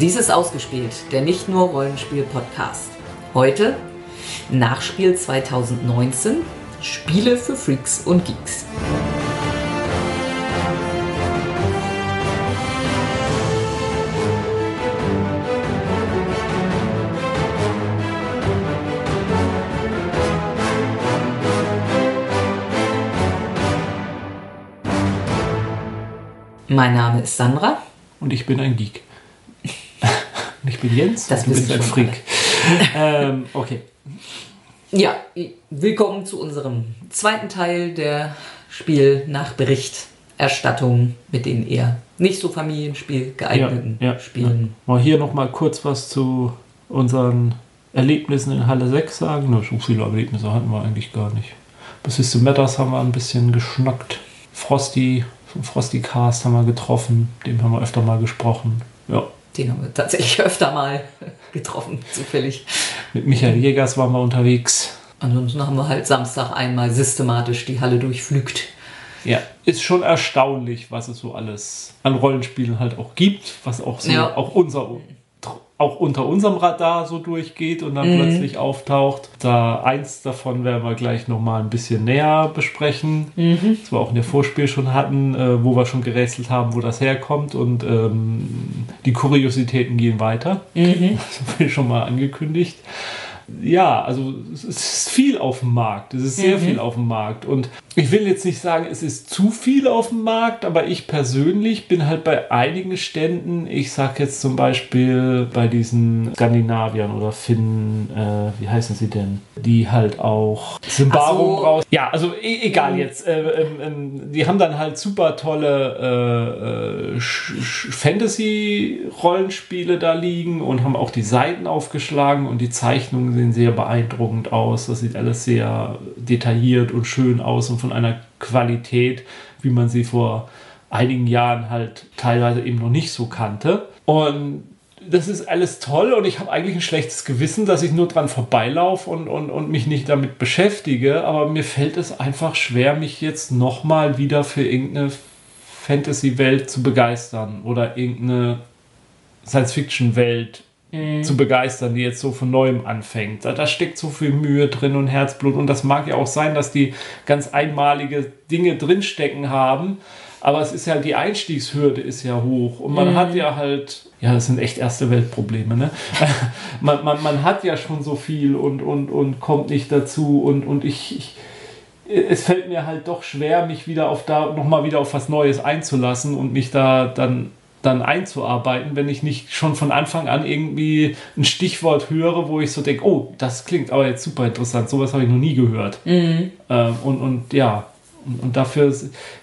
Dies ist ausgespielt, der nicht nur Rollenspiel-Podcast. Heute Nachspiel 2019, Spiele für Freaks und Geeks. Mein Name ist Sandra. Und ich bin ein Geek. Jens. Das du bist ein Freak. ähm, okay. Ja, willkommen zu unserem zweiten Teil der Spiel-nach-Berichterstattung mit den eher nicht so Familienspiel geeigneten Ja, ja, Spielen. Mal hier nochmal kurz was zu unseren Erlebnissen in Halle 6 sagen. Na, so viele Erlebnisse hatten wir eigentlich gar nicht. Bis System Matters haben wir ein bisschen geschnackt. Frosty, vom Frosty Cast haben wir getroffen. Dem haben wir öfter mal gesprochen. Ja. Den haben wir tatsächlich öfter mal getroffen, zufällig. Mit Michael Jägers waren wir unterwegs. Ansonsten haben wir halt Samstag einmal systematisch die Halle durchflügt. Ja, ist schon erstaunlich, was es so alles an Rollenspielen halt auch gibt, was auch so Ja. auch unser auch unter unserem Radar so durchgeht und dann Mhm. plötzlich auftaucht. Da eins davon werden wir gleich noch mal ein bisschen näher besprechen, das wir auch in der Vorspiel schon hatten, äh, wo wir schon gerätselt haben, wo das herkommt und ähm, die Kuriositäten gehen weiter. Das wird schon mal angekündigt. Ja, also es ist viel auf dem Markt. Es ist sehr viel auf dem Markt. Und ich will jetzt nicht sagen, es ist zu viel auf dem Markt, aber ich persönlich bin halt bei einigen Ständen, ich sag jetzt zum Beispiel bei diesen Skandinaviern oder Finnen, äh, wie heißen sie denn? Die halt auch Symbarum Ach so. raus. Ja, also e egal jetzt. Äh, ähm, die haben dann halt super tolle äh, äh, Fantasy-Rollenspiele da liegen und haben auch die Seiten aufgeschlagen und die Zeichnungen sehen sehr beeindruckend aus. Das sieht alles sehr detailliert und schön aus und von einer Qualität, wie man sie vor einigen Jahren halt teilweise eben noch nicht so kannte. Und das ist alles toll und ich habe eigentlich ein schlechtes Gewissen, dass ich nur dran vorbeilaufe und, und, und mich nicht damit beschäftige, aber mir fällt es einfach schwer, mich jetzt nochmal wieder für irgendeine Fantasy-Welt zu begeistern oder irgendeine Science-Fiction-Welt zu begeistern, die jetzt so von neuem anfängt. Da, da steckt so viel Mühe drin und Herzblut. Und das mag ja auch sein, dass die ganz einmalige Dinge drinstecken haben, aber es ist ja die Einstiegshürde ist ja hoch. Und man hat ja halt, ja, das sind echt erste Weltprobleme, ne? man, man, man hat ja schon so viel und, und, und kommt nicht dazu. Und, und ich, ich es fällt mir halt doch schwer, mich wieder auf da nochmal wieder auf was Neues einzulassen und mich da dann dann einzuarbeiten, wenn ich nicht schon von Anfang an irgendwie ein Stichwort höre, wo ich so denke, oh, das klingt aber jetzt super interessant, sowas habe ich noch nie gehört. Ähm, und, und ja, und, und dafür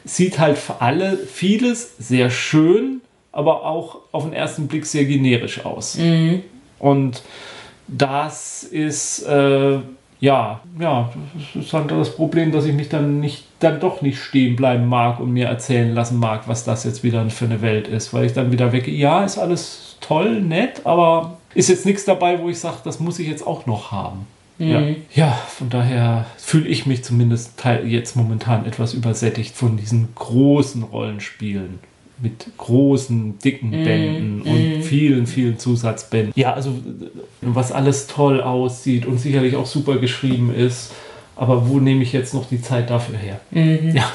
sieht halt für alle vieles sehr schön, aber auch auf den ersten Blick sehr generisch aus. Und das ist äh, ja, ja, das ist dann das Problem, dass ich mich dann nicht, dann doch nicht stehen bleiben mag und mir erzählen lassen mag, was das jetzt wieder für eine Welt ist, weil ich dann wieder weggehe. Ja, ist alles toll, nett, aber ist jetzt nichts dabei, wo ich sage, das muss ich jetzt auch noch haben. Ja. ja, von daher fühle ich mich zumindest jetzt momentan etwas übersättigt von diesen großen Rollenspielen mit großen, dicken Bänden und vielen, vielen Zusatzbänden. Ja, also was alles toll aussieht und sicherlich auch super geschrieben ist. Aber wo nehme ich jetzt noch die Zeit dafür her? Ja.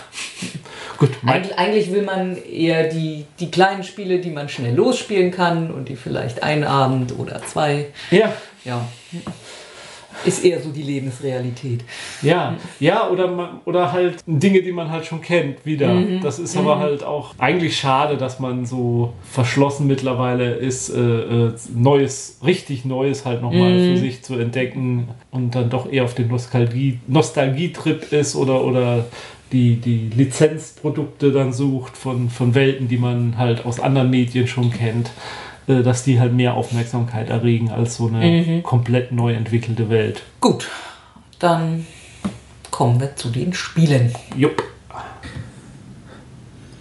Gut, Eig eigentlich will man eher die, die kleinen Spiele, die man schnell losspielen kann und die vielleicht einen Abend oder zwei. ja, Ja. Ist eher so die Lebensrealität. Ja, ja, oder, man, oder halt Dinge, die man halt schon kennt, wieder. Das ist aber halt auch eigentlich schade, dass man so verschlossen mittlerweile ist, äh, äh, Neues, richtig Neues halt nochmal für sich zu entdecken und dann doch eher auf den Nostalgie, Nostalgietrip ist oder, oder die, die Lizenzprodukte dann sucht von, von Welten, die man halt aus anderen Medien schon kennt. Äh, Dass die halt mehr Aufmerksamkeit erregen als so eine komplett neu entwickelte Welt. Gut, dann kommen wir zu den Spielen. Jupp.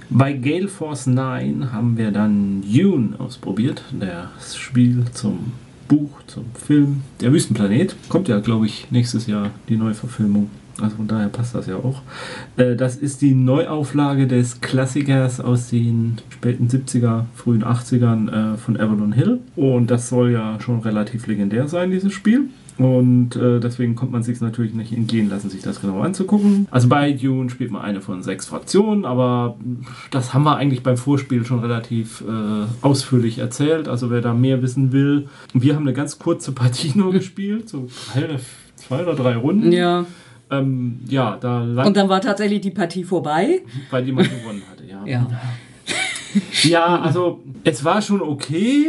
Bei Gale Force 9 haben wir dann Dune ausprobiert, das Spiel zum Buch, zum Film Der Wüstenplanet. Kommt ja, glaube ich, nächstes Jahr die Neuverfilmung. Also von daher passt das ja auch. Äh, das ist die Neuauflage des Klassikers aus den späten 70er, frühen 80ern äh, von Avalon Hill. Und das soll ja schon relativ legendär sein, dieses Spiel. Und äh, deswegen kommt man sich natürlich nicht entgehen lassen, sich das genau anzugucken. Also bei Dune spielt man eine von sechs Fraktionen, aber das haben wir eigentlich beim Vorspiel schon relativ äh, ausführlich erzählt. Also wer da mehr wissen will, wir haben eine ganz kurze Partie nur gespielt, so zwei oder drei Runden. Ja. Ähm, ja, da Und dann war tatsächlich die Partie vorbei. Weil jemand gewonnen hatte, ja. Ja. Ja, also es war schon okay,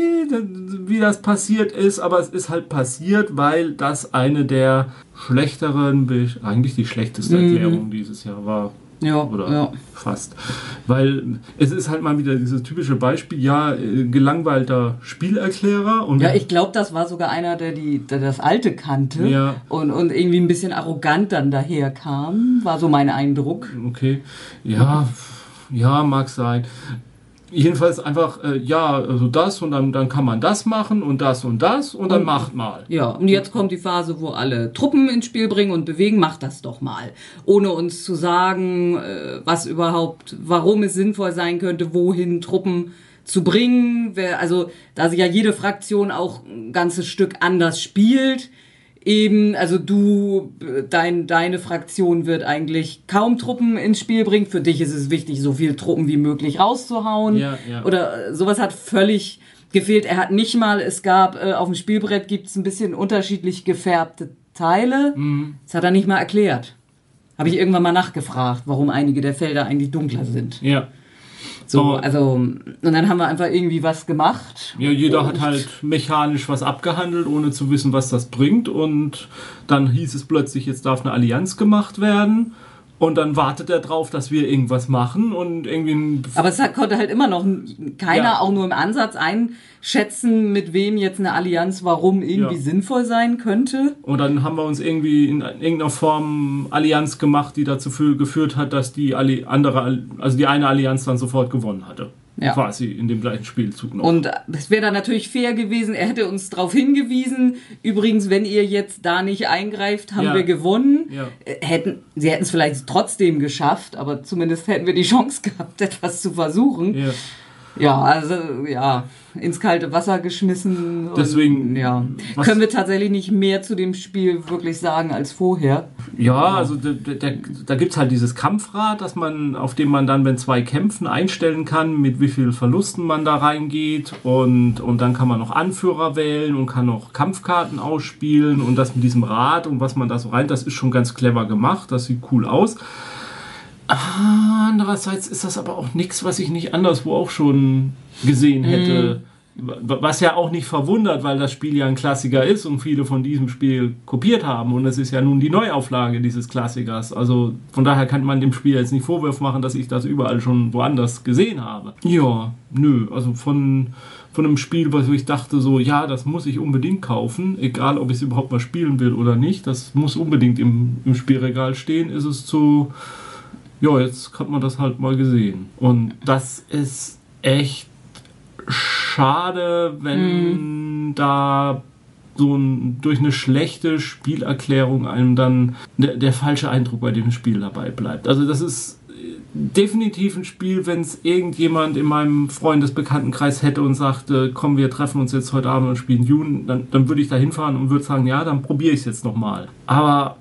wie das passiert ist, aber es ist halt passiert, weil das eine der schlechteren, eigentlich die schlechteste mhm. Erklärung mhm. dieses Jahr war. Ja, oder ja. fast. Weil es ist halt mal wieder dieses typische Beispiel, ja, äh, gelangweilter Spielerklärer. Und ja, ich glaube, das war sogar einer, der, die, der das Alte kannte ja. und, und irgendwie ein bisschen arrogant dann daherkam, war so mein Eindruck. Okay, ja, ja, mag sein jedenfalls einfach, äh, ja, also das und dann, dann kann man das machen und das und das und dann und, macht mal. Ja, und jetzt kommt die Phase, wo alle Truppen ins Spiel bringen und bewegen, macht das doch mal. Ohne uns zu sagen, äh, was überhaupt, warum es sinnvoll sein könnte, wohin Truppen zu bringen. Also, da sich ja jede Fraktion auch ein ganzes Stück anders spielt, eben, also du, dein, deine Fraktion wird eigentlich kaum Truppen ins Spiel bringen. Für dich ist es wichtig, so viele Truppen wie möglich rauszuhauen. Ja, ja. Oder sowas hat völlig gefehlt. Er hat nicht mal, es gab äh, auf dem Spielbrett gibt es ein bisschen unterschiedlich gefärbte Teile. Mhm. Das hat er nicht mal erklärt. Habe ich irgendwann mal nachgefragt, warum einige der Felder eigentlich dunkler sind. Ja. So, also, und dann haben wir einfach irgendwie was gemacht. Ja, jeder hat halt mechanisch was abgehandelt, ohne zu wissen, was das bringt. Und dann hieß es plötzlich, jetzt darf eine Allianz gemacht werden. Und dann wartet er drauf, dass wir irgendwas machen und irgendwie. Aber es konnte halt immer noch keiner ja. auch nur im Ansatz einschätzen, mit wem jetzt eine Allianz warum irgendwie ja. sinnvoll sein könnte. Und dann haben wir uns irgendwie in irgendeiner Form Allianz gemacht, die dazu geführt hat, dass die andere, also die eine Allianz dann sofort gewonnen hatte. Ja. Quasi in dem gleichen Spielzug noch. Und es wäre dann natürlich fair gewesen, er hätte uns darauf hingewiesen, übrigens, wenn ihr jetzt da nicht eingreift, haben ja. wir gewonnen. Ja. Äh, hätten, sie hätten es vielleicht trotzdem geschafft, aber zumindest hätten wir die Chance gehabt, etwas zu versuchen. Ja. Also ja, ins kalte Wasser geschmissen. Deswegen und, ja, können wir tatsächlich nicht mehr zu dem Spiel wirklich sagen als vorher. Ja, also da, da, da gibt es halt dieses Kampfrad, dass man, auf dem man dann, wenn zwei kämpfen, einstellen kann, mit wie viel Verlusten man da reingeht und, und dann kann man noch Anführer wählen und kann noch Kampfkarten ausspielen und das mit diesem Rad und was man da so rein, das ist schon ganz clever gemacht, das sieht cool aus. Andererseits ist das aber auch nichts, was ich nicht anderswo auch schon gesehen hätte. Mm. Was ja auch nicht verwundert, weil das Spiel ja ein Klassiker ist und viele von diesem Spiel kopiert haben. Und es ist ja nun die Neuauflage dieses Klassikers. Also von daher kann man dem Spiel jetzt nicht Vorwurf machen, dass ich das überall schon woanders gesehen habe. Ja, nö. Also von, von einem Spiel, was ich dachte so, ja, das muss ich unbedingt kaufen, egal ob ich es überhaupt mal spielen will oder nicht. Das muss unbedingt im, im Spielregal stehen, ist es zu ja, jetzt hat man das halt mal gesehen. Und das ist echt schade, wenn mhm. da so ein, durch eine schlechte Spielerklärung einem dann der, der, falsche Eindruck bei dem Spiel dabei bleibt. Also das ist definitiv ein Spiel, wenn es irgendjemand in meinem Freundesbekanntenkreis hätte und sagte, komm, wir treffen uns jetzt heute Abend und spielen Dune, dann, dann würde ich da hinfahren und würde sagen, ja, dann probiere ich es jetzt nochmal. Aber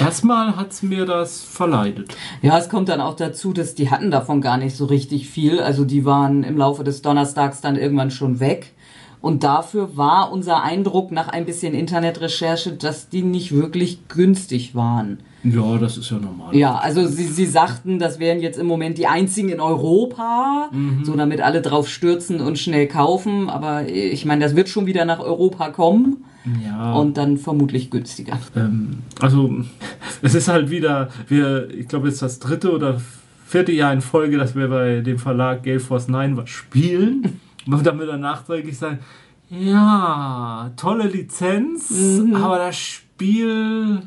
Erstmal hat es mir das verleidet. Ja, es kommt dann auch dazu, dass die hatten davon gar nicht so richtig viel. Also die waren im Laufe des Donnerstags dann irgendwann schon weg. Und dafür war unser Eindruck nach ein bisschen Internetrecherche, dass die nicht wirklich günstig waren. Ja, das ist ja normal. Ja, also sie, sie sagten, das wären jetzt im Moment die einzigen in Europa, mhm. so damit alle drauf stürzen und schnell kaufen. Aber ich meine, das wird schon wieder nach Europa kommen. Ja. Und dann vermutlich günstiger. Ähm, also, es ist halt wieder, wir, ich glaube, jetzt das dritte oder vierte Jahr in Folge, dass wir bei dem Verlag Gale Force 9 was spielen. Und dann wir danach nachträglich sagen, ja, tolle Lizenz, mhm. aber das Spiel.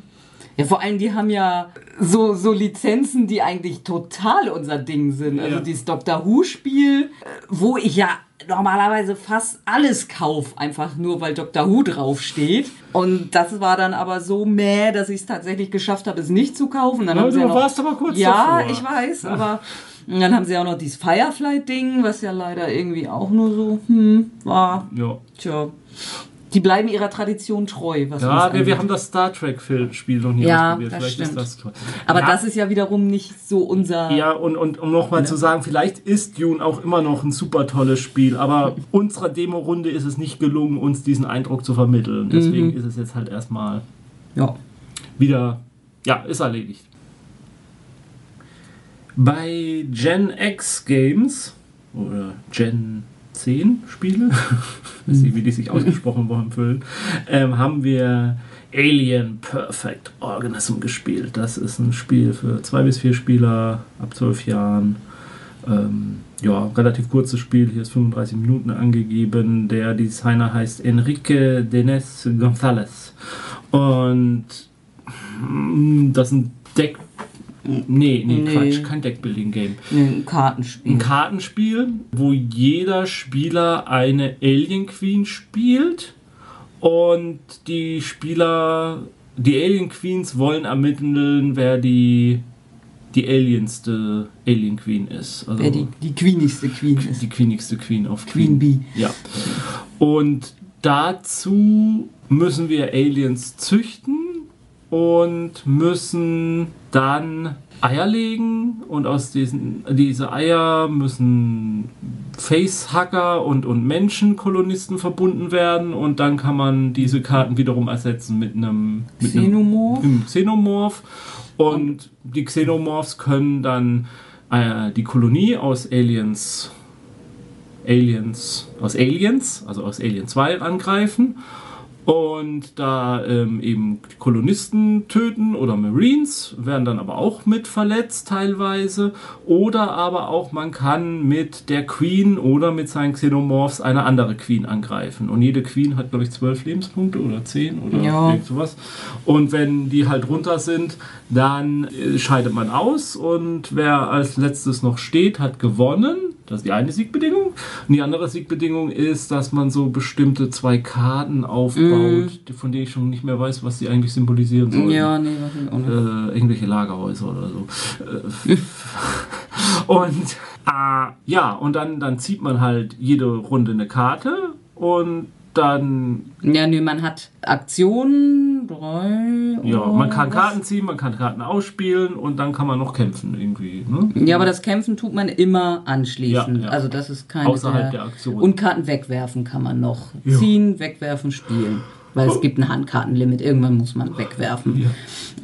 Ja, vor allem, die haben ja so, so Lizenzen, die eigentlich total unser Ding sind. Also ja. Also dieses Doctor Who-Spiel, wo ich ja normalerweise fast alles kaufe, einfach nur weil Dr. Who draufsteht. Und das war dann aber so mäh, dass ich es tatsächlich geschafft habe, es nicht zu kaufen. Dann Ja, haben sie du ja noch, warst aber kurz Ja, davor. ich weiß, aber und dann haben sie auch noch dieses Firefly-Ding, was ja leider irgendwie auch nur so, hm, war. Ja. Tja. Die bleiben ihrer Tradition treu, was Ja, wir, wir haben das Star Trek-Spiel noch nie Ja, ausprobiert. das Vielleicht stimmt. ist das toll. Aber ja, das ist ja wiederum nicht so unser. Ja, und, und um nochmal zu sagen, vielleicht ist Dune auch immer noch ein super tolles Spiel, aber unserer Demo-Runde ist es nicht gelungen, uns diesen Eindruck zu vermitteln. Deswegen ist es jetzt halt erstmal Ja. wieder, ja, ist erledigt. Bei Gen X Games oder Gen 10 Spiele, wie die sich ausgesprochen worden fühlen, ähm, haben wir Alien Perfect Organism gespielt. Das ist ein Spiel für zwei bis vier Spieler ab zwölf Jahren. Ähm, ja, relativ kurzes Spiel, hier ist 35 Minuten angegeben. Der Designer heißt Enrique Denes González. Und mm, das ist ein Deck. Nee, nee, Nee. Quatsch, kein Deckbuilding-Game. Ein Kartenspiel. Ein Kartenspiel, wo jeder Spieler eine Alien Queen spielt und die Spieler, die Alien Queens wollen ermitteln, wer die die alienste Alien Queen ist. Also Wer die, die queenigste Queen ist. die queenigste Queen auf Queen Bee. Ja. Und dazu müssen wir Aliens züchten und müssen dann Eier legen und aus diesen diese Eier müssen Facehacker und, und Menschenkolonisten verbunden werden und dann kann man diese Karten wiederum ersetzen mit einem mit Xenomorph? einem Xenomorph und die Xenomorphs können dann äh, die Kolonie aus Aliens Aliens, aus Aliens, also aus Alien 2 angreifen und da ähm, eben Kolonisten töten oder Marines, werden dann aber auch mit verletzt teilweise. Oder aber auch man kann mit der Queen oder mit seinen Xenomorphs eine andere Queen angreifen. Und jede Queen hat, glaube ich, zwölf Lebenspunkte oder zehn oder Ja. irgend sowas. Und wenn die halt runter sind, dann äh, scheidet man aus und wer als letztes noch steht, hat gewonnen. Das ist die eine Siegbedingung. Und die andere Siegbedingung ist, dass man so bestimmte zwei Karten aufbaut, die- von denen ich schon nicht mehr weiß, was die eigentlich symbolisieren sollen. Ja, nee, was ich auch nicht. Äh, irgendwelche Lagerhäuser oder so. Äh, und äh, ja, und dann, dann zieht man halt jede Runde eine Karte und dann Ja, nee, man hat Aktionen, drei. Ja, oder man kann? Karten ziehen, man kann Karten ausspielen und dann kann man noch kämpfen irgendwie. Ne? Ja, aber das Kämpfen tut man immer anschließend. Ja, ja. Also das ist keine Außerhalb der Aktion. Und Karten wegwerfen kann man noch. Ja. Ziehen, wegwerfen, spielen. Weil es gibt ein Handkartenlimit. Irgendwann muss man wegwerfen.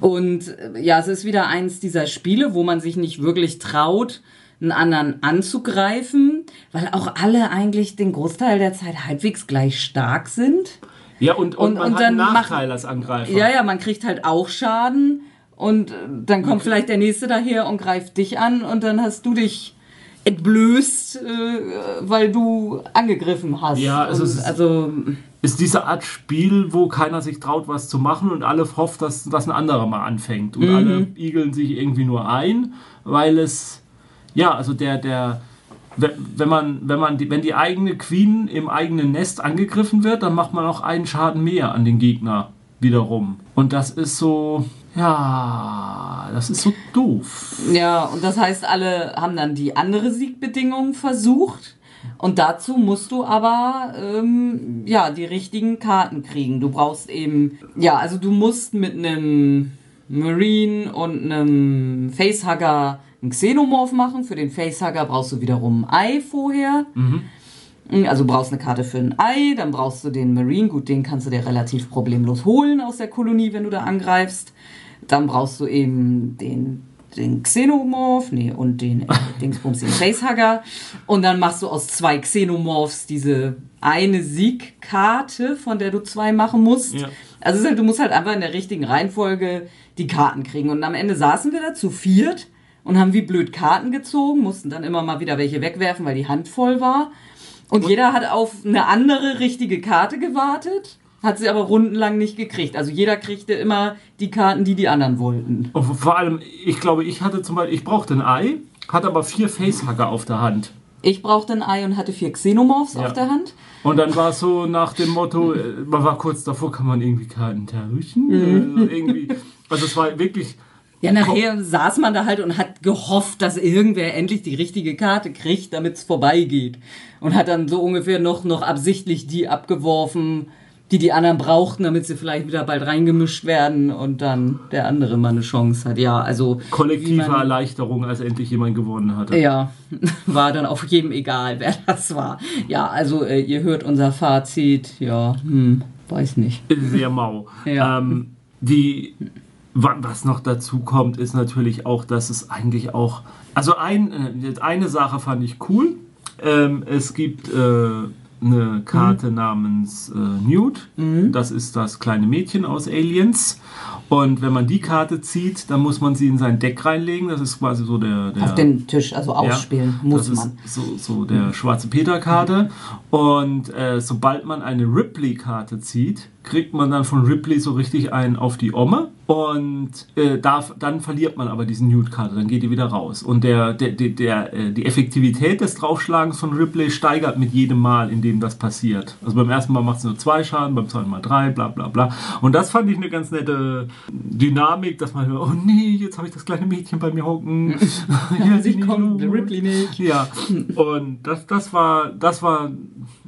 Und äh, ja, es ist wieder eins dieser Spiele, wo man sich nicht wirklich traut, einen anderen anzugreifen, weil auch alle eigentlich den Großteil der Zeit halbwegs gleich stark sind. Ja, und, und, Und- man und hat dann einen Nachteil als Angreifer. Ja, ja, man kriegt halt auch Schaden und äh, dann kommt vielleicht der nächste daher und greift dich an und dann hast du dich entblößt, äh, weil du angegriffen hast. Ja, es und, ist- also Ist diese Art Spiel, wo keiner sich traut, was zu machen und alle hofft, dass, dass ein anderer mal anfängt. Und Mhm. alle igeln sich irgendwie nur ein, weil es, ja, also der, der, wenn man, wenn man die, wenn die eigene Queen im eigenen Nest angegriffen wird, dann macht man auch einen Schaden mehr an den Gegner wiederum. Und das ist so, ja, das ist so doof. Ja, und das heißt, alle haben dann die andere Siegbedingung versucht. Und dazu musst du aber ähm, ja die richtigen Karten kriegen. Du brauchst eben ja, also du musst mit einem Marine und einem Facehugger einen Xenomorph machen. Für den Facehugger brauchst du wiederum ein Ei vorher. Also du brauchst eine Karte für ein Ei, dann brauchst du den Marine. Gut, den kannst du dir relativ problemlos holen aus der Kolonie, wenn du da angreifst. Dann brauchst du eben den, den Xenomorph, nee, und den äh, Dingsbums, den Facehugger. Und dann machst du aus zwei Xenomorphs diese eine Siegkarte, von der du zwei machen musst. Ja. Also halt, du musst halt einfach in der richtigen Reihenfolge die Karten kriegen. Und am Ende saßen wir da zu viert und haben wie blöd Karten gezogen, mussten dann immer mal wieder welche wegwerfen, weil die Hand voll war. Und, jeder hat auf eine andere richtige Karte gewartet, hat sie aber rundenlang nicht gekriegt. Also jeder kriegte immer die Karten, die die anderen wollten. Und vor allem, ich glaube, ich hatte zum Beispiel, ich brauchte ein Ei, hatte aber vier Facehacker auf der Hand. Ich brauchte ein Ei und hatte vier Xenomorphs Ja. auf der Hand. Und dann war es so nach dem Motto, äh, man war kurz davor, kann man irgendwie Karten tauschen? Mhm. Also, irgendwie, also es war wirklich, Ja, nachher saß man da halt und hat gehofft, dass irgendwer endlich die richtige Karte kriegt, damit es vorbeigeht. Und hat dann so ungefähr noch, noch absichtlich die abgeworfen, die die anderen brauchten, damit sie vielleicht wieder bald reingemischt werden und dann der andere mal eine Chance hat. Ja, also kollektive man- Erleichterung, als endlich jemand gewonnen hatte. Ja, war dann auf jedem egal, wer das war. Ja, also äh, ihr hört unser Fazit. Ja, hm, weiß nicht. Sehr mau. Ja. Ähm, die, was noch dazu kommt, ist natürlich auch, dass es eigentlich auch, also ein, äh, eine Sache fand ich cool. Ähm, es gibt äh, eine Karte namens äh, Newt. Das ist das kleine Mädchen aus Aliens. Und wenn man die Karte zieht, dann muss man sie in sein Deck reinlegen. Das ist quasi so der, der Auf den Tisch, also ausspielen ja, muss das man. Ist so, so der schwarze Peter-Karte. Und äh, sobald man eine Ripley-Karte zieht, kriegt man dann von Ripley so richtig einen auf die Omme. Und äh, darf, dann verliert man aber diesen Nude-Karte, dann geht die wieder raus. Und der, der, der, der, äh, die Effektivität des Draufschlagens von Ripley steigert mit jedem Mal, in dem das passiert. Also beim ersten Mal macht es nur zwei Schaden, beim zweiten Mal drei, bla bla bla. Und das fand ich eine ganz nette Dynamik, dass man, oh nee, jetzt habe ich das kleine Mädchen bei mir hocken. ja, Sie kommt, Ripley nicht. ja, und das, das war, das war,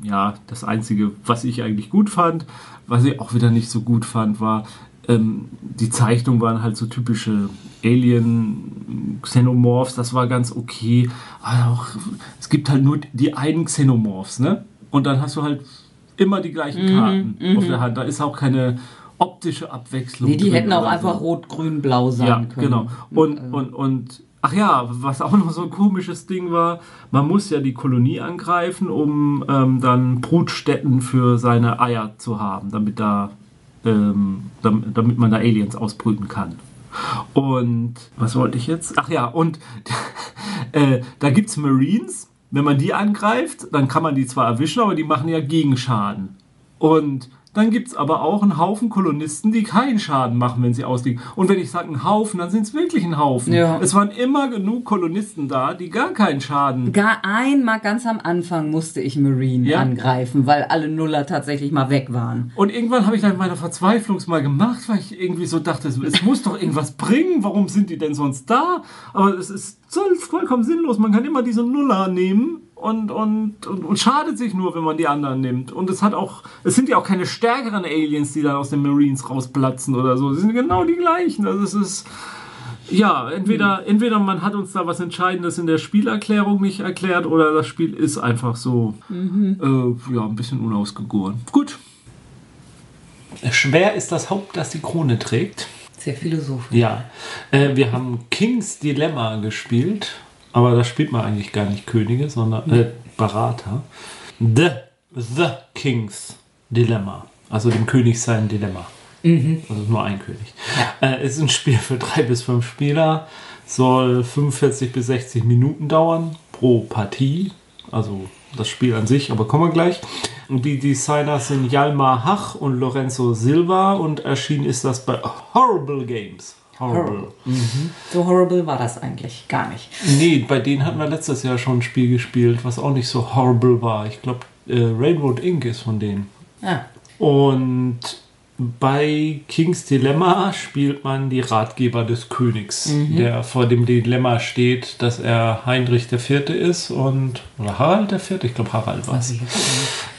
ja, das Einzige, was ich eigentlich gut fand. Was ich auch wieder nicht so gut fand, war, ähm, die Zeichnungen waren halt so typische Alien Xenomorphs, das war ganz okay. Aber auch, es gibt halt nur die einen Xenomorphs, ne? Und dann hast du halt immer die gleichen Mhm, Karten auf der Hand. Da ist auch keine optische Abwechslung. Nee, die hätten auch einfach so. rot, grün, blau sein Ja, können. genau. Und, und, und, ach ja, was auch noch so ein komisches Ding war, man muss ja die Kolonie angreifen, um ähm, dann Brutstätten für seine Eier zu haben, damit da, ähm, damit, damit man da Aliens ausbrüten kann. Und was wollte ich jetzt? Ach ja, und äh, da gibt es Marines. Wenn man die angreift, dann kann man die zwar erwischen, aber die machen ja Gegenschaden. Und dann gibt es aber auch einen Haufen Kolonisten, die keinen Schaden machen, wenn sie ausliegen. Und wenn ich sage einen Haufen, dann sind es wirklich ein Haufen. Ja. Es waren immer genug Kolonisten da, die gar keinen Schaden. Gar einmal ganz am Anfang musste ich Marine Ja. angreifen, weil alle Nuller tatsächlich mal weg waren. Und irgendwann habe ich dann in meiner Verzweiflung mal gemacht, weil ich irgendwie so dachte, es muss doch irgendwas bringen. Warum sind die denn sonst da? Aber es ist vollkommen sinnlos. Man kann immer diese Nuller nehmen und, und, und, und schadet sich nur, wenn man die anderen nimmt. Und es hat auch, es sind ja auch keine stärkeren Aliens, die dann aus den Marines rausplatzen oder so. Sie sind genau die gleichen. Also es ist, ja, entweder, entweder man hat uns da was Entscheidendes in der Spielerklärung nicht erklärt oder das Spiel ist einfach so, äh, ja, ein bisschen unausgegoren. Gut. Schwer ist das Haupt, das die Krone trägt. Sehr philosophisch. Ja, äh, wir haben Kings Dilemma gespielt, aber da spielt man eigentlich gar nicht Könige, sondern äh, Berater. The, the Kings Dilemma, also dem König sein Dilemma. Also nur ein König. Äh, ist ein Spiel für drei bis fünf Spieler, soll 45 bis 60 Minuten dauern pro Partie. Also das Spiel an sich, aber kommen wir gleich. Die Designer sind Jalmar Hach und Lorenzo Silva und erschienen ist das bei Horrible Games. Horrible. So horrible war das eigentlich gar nicht. Nee, bei denen hatten wir letztes Jahr schon ein Spiel gespielt, was auch nicht so horrible war. Ich glaube, äh, Railroad Inc. ist von denen. Ja. Und bei Kings Dilemma spielt man die Ratgeber des Königs, der vor dem Dilemma steht, dass er Heinrich IV. ist und oder Harald IV. Ich glaube Harald war es.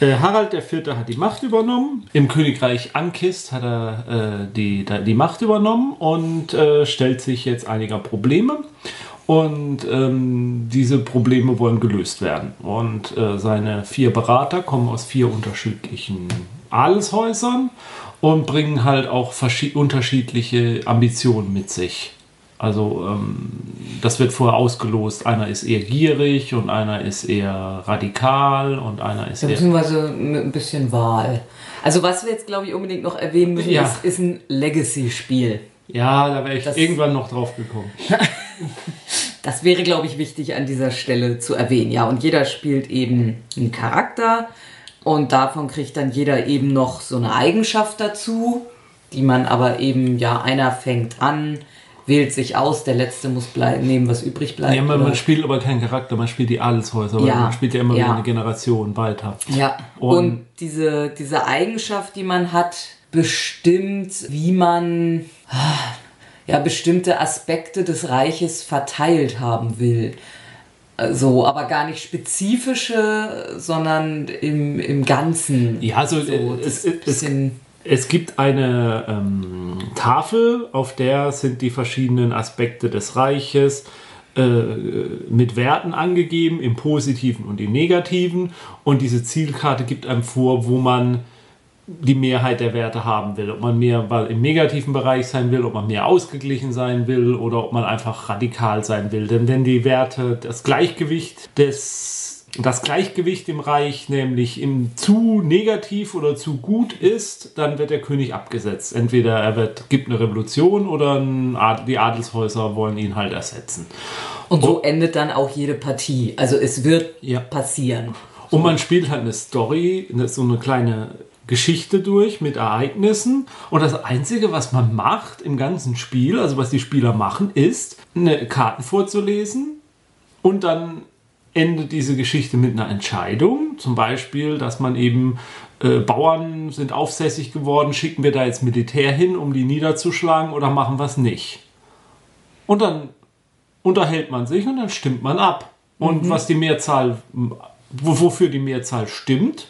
Äh, Harald IV. hat die Macht übernommen. Im Königreich Ankist hat er äh, die, die Macht übernommen und äh, stellt sich jetzt einiger Probleme. Und ähm, diese Probleme wollen gelöst werden. Und äh, seine vier Berater kommen aus vier unterschiedlichen Adelshäusern und bringen halt auch unterschiedliche Ambitionen mit sich. Also ähm, das wird vorher ausgelost. Einer ist eher gierig und einer ist eher radikal und einer ist Ja, eher... beziehungsweise mit ein bisschen Wahl. Also was wir jetzt, glaube ich, unbedingt noch erwähnen müssen, Ja. ist, ist ein Legacy-Spiel. Ja, da wäre ich Das- irgendwann noch drauf gekommen. Das wäre, glaube ich, wichtig an dieser Stelle zu erwähnen. Ja, und jeder spielt eben einen Charakter und davon kriegt dann jeder eben noch so eine Eigenschaft dazu, die man aber eben, ja, einer fängt an, wählt sich aus, der Letzte muss bleiben, nehmen, was übrig bleibt. Ja, man, man spielt aber keinen Charakter, man spielt die Adelshäuser, Ja, man spielt ja immer ja. wieder eine Generation weiter. Ja, Und- und, diese, diese Eigenschaft, die man hat, bestimmt, wie man ah, ja, bestimmte Aspekte des Reiches verteilt haben will. So, aber gar nicht spezifische, sondern im, im Ganzen. Ja, also so, äh, es, es, es gibt eine ähm, Tafel, auf der sind die verschiedenen Aspekte des Reiches äh, mit Werten angegeben, im positiven und im negativen. Und diese Zielkarte gibt einem vor, wo man die Mehrheit der Werte haben will. Ob man mehr im negativen Bereich sein will, ob man mehr ausgeglichen sein will oder ob man einfach radikal sein will. Denn wenn die Werte, das Gleichgewicht des, das Gleichgewicht im Reich nämlich im zu negativ oder zu gut ist, dann wird der König abgesetzt. Entweder er wird, gibt eine Revolution oder ein Ad, die Adelshäuser wollen ihn halt ersetzen. und so endet dann auch jede Partie. Also es wird Ja. passieren. Und man spielt halt eine Story, so eine kleine Geschichte durch mit Ereignissen. Und das Einzige, was man macht im ganzen Spiel, also was die Spieler machen, ist, eine Karten vorzulesen und dann endet diese Geschichte mit einer Entscheidung. Zum Beispiel, dass man eben äh, Bauern sind aufsässig geworden, schicken wir da jetzt Militär hin, um die niederzuschlagen oder machen wir es nicht. Und dann unterhält man sich und dann stimmt man ab. Und was die Mehrzahl, wo- wofür die Mehrzahl stimmt,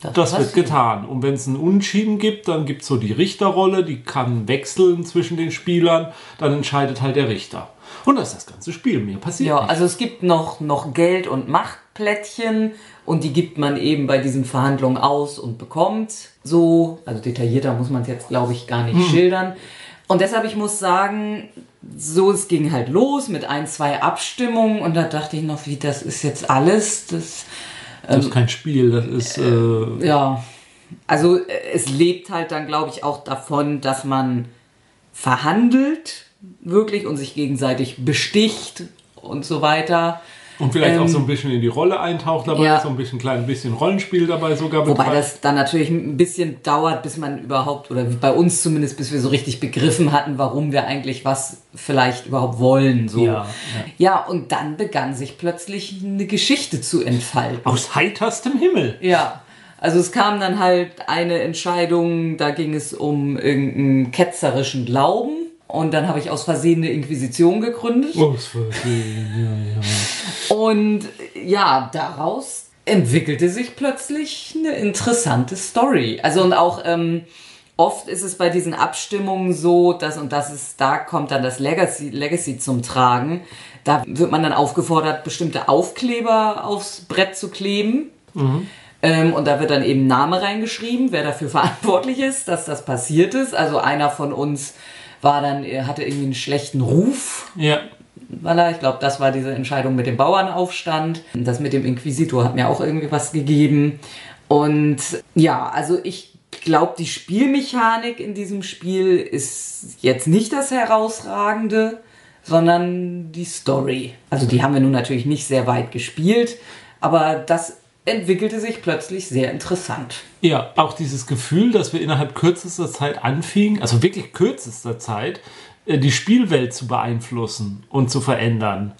das wird passiert. getan. Und wenn es einen Unentschieden gibt, dann gibt es so die Richterrolle, die kann wechseln zwischen den Spielern, dann entscheidet halt der Richter. Und das ist das ganze Spiel. Mehr passiert Ja, nicht. also es gibt noch, noch Geld- und Machtplättchen und die gibt man eben bei diesen Verhandlungen aus und bekommt. So, also detaillierter muss man es jetzt, glaube ich, gar nicht schildern. Und deshalb, ich muss sagen, so, es ging halt los mit ein, zwei Abstimmungen und da dachte ich noch, wie, das ist jetzt alles. Das, das ist kein Spiel, das ist... Äh, ja, also äh, es lebt halt dann, glaube ich, auch davon, dass man verhandelt, wirklich, und sich gegenseitig besticht und so weiter. Und vielleicht auch ähm, so ein bisschen in die Rolle eintaucht dabei, ja. so ein bisschen klein bisschen Rollenspiel dabei sogar Wobei betreibt. das dann natürlich ein bisschen dauert, bis man überhaupt, oder bei uns zumindest, bis wir so richtig begriffen hatten, warum wir eigentlich was vielleicht überhaupt wollen. So. Ja, ja. ja, und dann begann sich plötzlich eine Geschichte zu entfalten. Aus heiterstem Himmel. Ja. Also es kam dann halt eine Entscheidung, da ging es um irgendeinen ketzerischen Glauben. Und dann habe ich aus Versehen eine Inquisition gegründet. Aus Versehen, ja, ja. Und ja, daraus entwickelte sich plötzlich eine interessante Story. Also und auch ähm, oft ist es bei diesen Abstimmungen so, dass und das ist, da kommt dann das Legacy, Legacy zum Tragen. Da wird man dann aufgefordert, bestimmte Aufkleber aufs Brett zu kleben. Ähm, und da wird dann eben Name reingeschrieben, wer dafür verantwortlich ist, dass das passiert ist. Also einer von uns war dann, er hatte irgendwie einen schlechten Ruf ja. weil er, ich glaube, das war diese Entscheidung mit dem Bauernaufstand. Das mit dem Inquisitor hat mir auch irgendwie was gegeben. Und ja, also ich glaube, die Spielmechanik in diesem Spiel ist jetzt nicht das Herausragende, sondern die Story. Also die haben wir nun natürlich nicht sehr weit gespielt, aber das entwickelte sich plötzlich sehr interessant. Ja, auch dieses Gefühl, dass wir innerhalb kürzester Zeit anfingen, also wirklich kürzester Zeit, äh, die Spielwelt zu beeinflussen und zu verändern.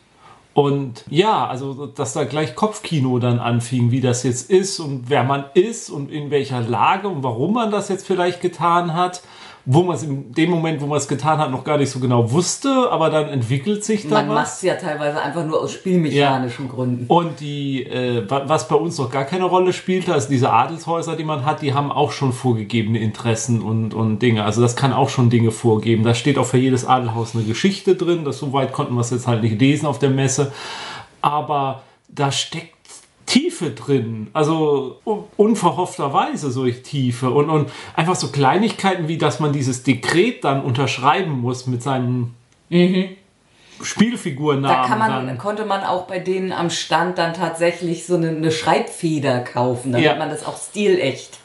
Und ja, also dass da gleich Kopfkino dann anfing, wie das jetzt ist und wer man ist und in welcher Lage und warum man das jetzt vielleicht getan hat, wo man es in dem Moment, wo man es getan hat, noch gar nicht so genau wusste, aber dann entwickelt sich da Man macht es ja teilweise einfach nur aus spielmechanischen Gründen. Und die, äh, wa- was bei uns noch gar keine Rolle spielte, also diese Adelshäuser, die man hat, die haben auch schon vorgegebene Interessen und, und Dinge. Also das kann auch schon Dinge vorgeben. Da steht auch für jedes Adelhaus eine Geschichte drin. Das soweit konnten wir es jetzt halt nicht lesen auf der Messe. Aber da steckt Tiefe drin, also un- unverhoffterweise so Tiefe und, und einfach so Kleinigkeiten wie, dass man dieses Dekret dann unterschreiben muss mit seinem Spielfigurnamen. Da kann man, dann. konnte man auch bei denen am Stand dann tatsächlich so eine, eine Schreibfeder kaufen, damit Ja. man das auch stilecht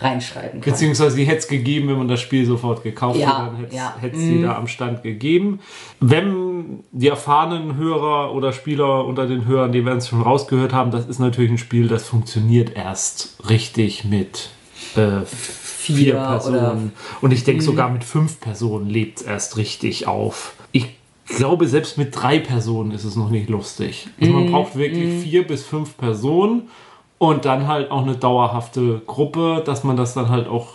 reinschreiben kann. Beziehungsweise die hätte es gegeben, wenn man das Spiel sofort gekauft Ja, hätte, dann hätte ja. es sie da am Stand gegeben. Wenn die erfahrenen Hörer oder Spieler unter den Hörern, die werden es schon rausgehört haben, das ist natürlich ein Spiel, das funktioniert erst richtig mit äh, vier Vier Personen. Und ich denke sogar mit fünf Personen lebt es erst richtig auf. ich glaube, selbst mit drei Personen ist es noch nicht lustig. Also man braucht wirklich vier bis fünf Personen und dann halt auch eine dauerhafte Gruppe, dass man das dann halt auch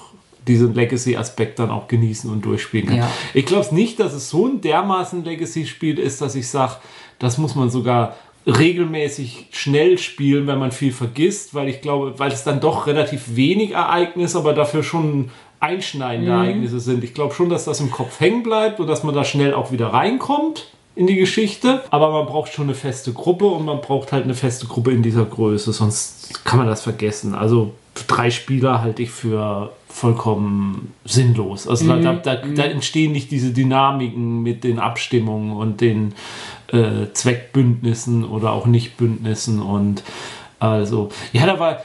diesen Legacy-Aspekt dann auch genießen und durchspielen kann. Ja. Ich glaube nicht, dass es so ein dermaßen Legacy-Spiel ist, dass ich sage, das muss man sogar regelmäßig schnell spielen, wenn man viel vergisst, weil ich glaube, weil es dann doch relativ wenig Ereignisse, aber dafür schon einschneidende Ereignisse sind. Ich glaube schon, dass das im Kopf hängen bleibt und dass man da schnell auch wieder reinkommt in die Geschichte, aber man braucht schon eine feste Gruppe und man braucht halt eine feste Gruppe in dieser Größe, sonst kann man das vergessen. Also drei Spieler halte ich für vollkommen sinnlos. Also da, da, da entstehen nicht diese Dynamiken mit den Abstimmungen und den äh, Zweckbündnissen oder auch Nichtbündnissen und also, ja, da war,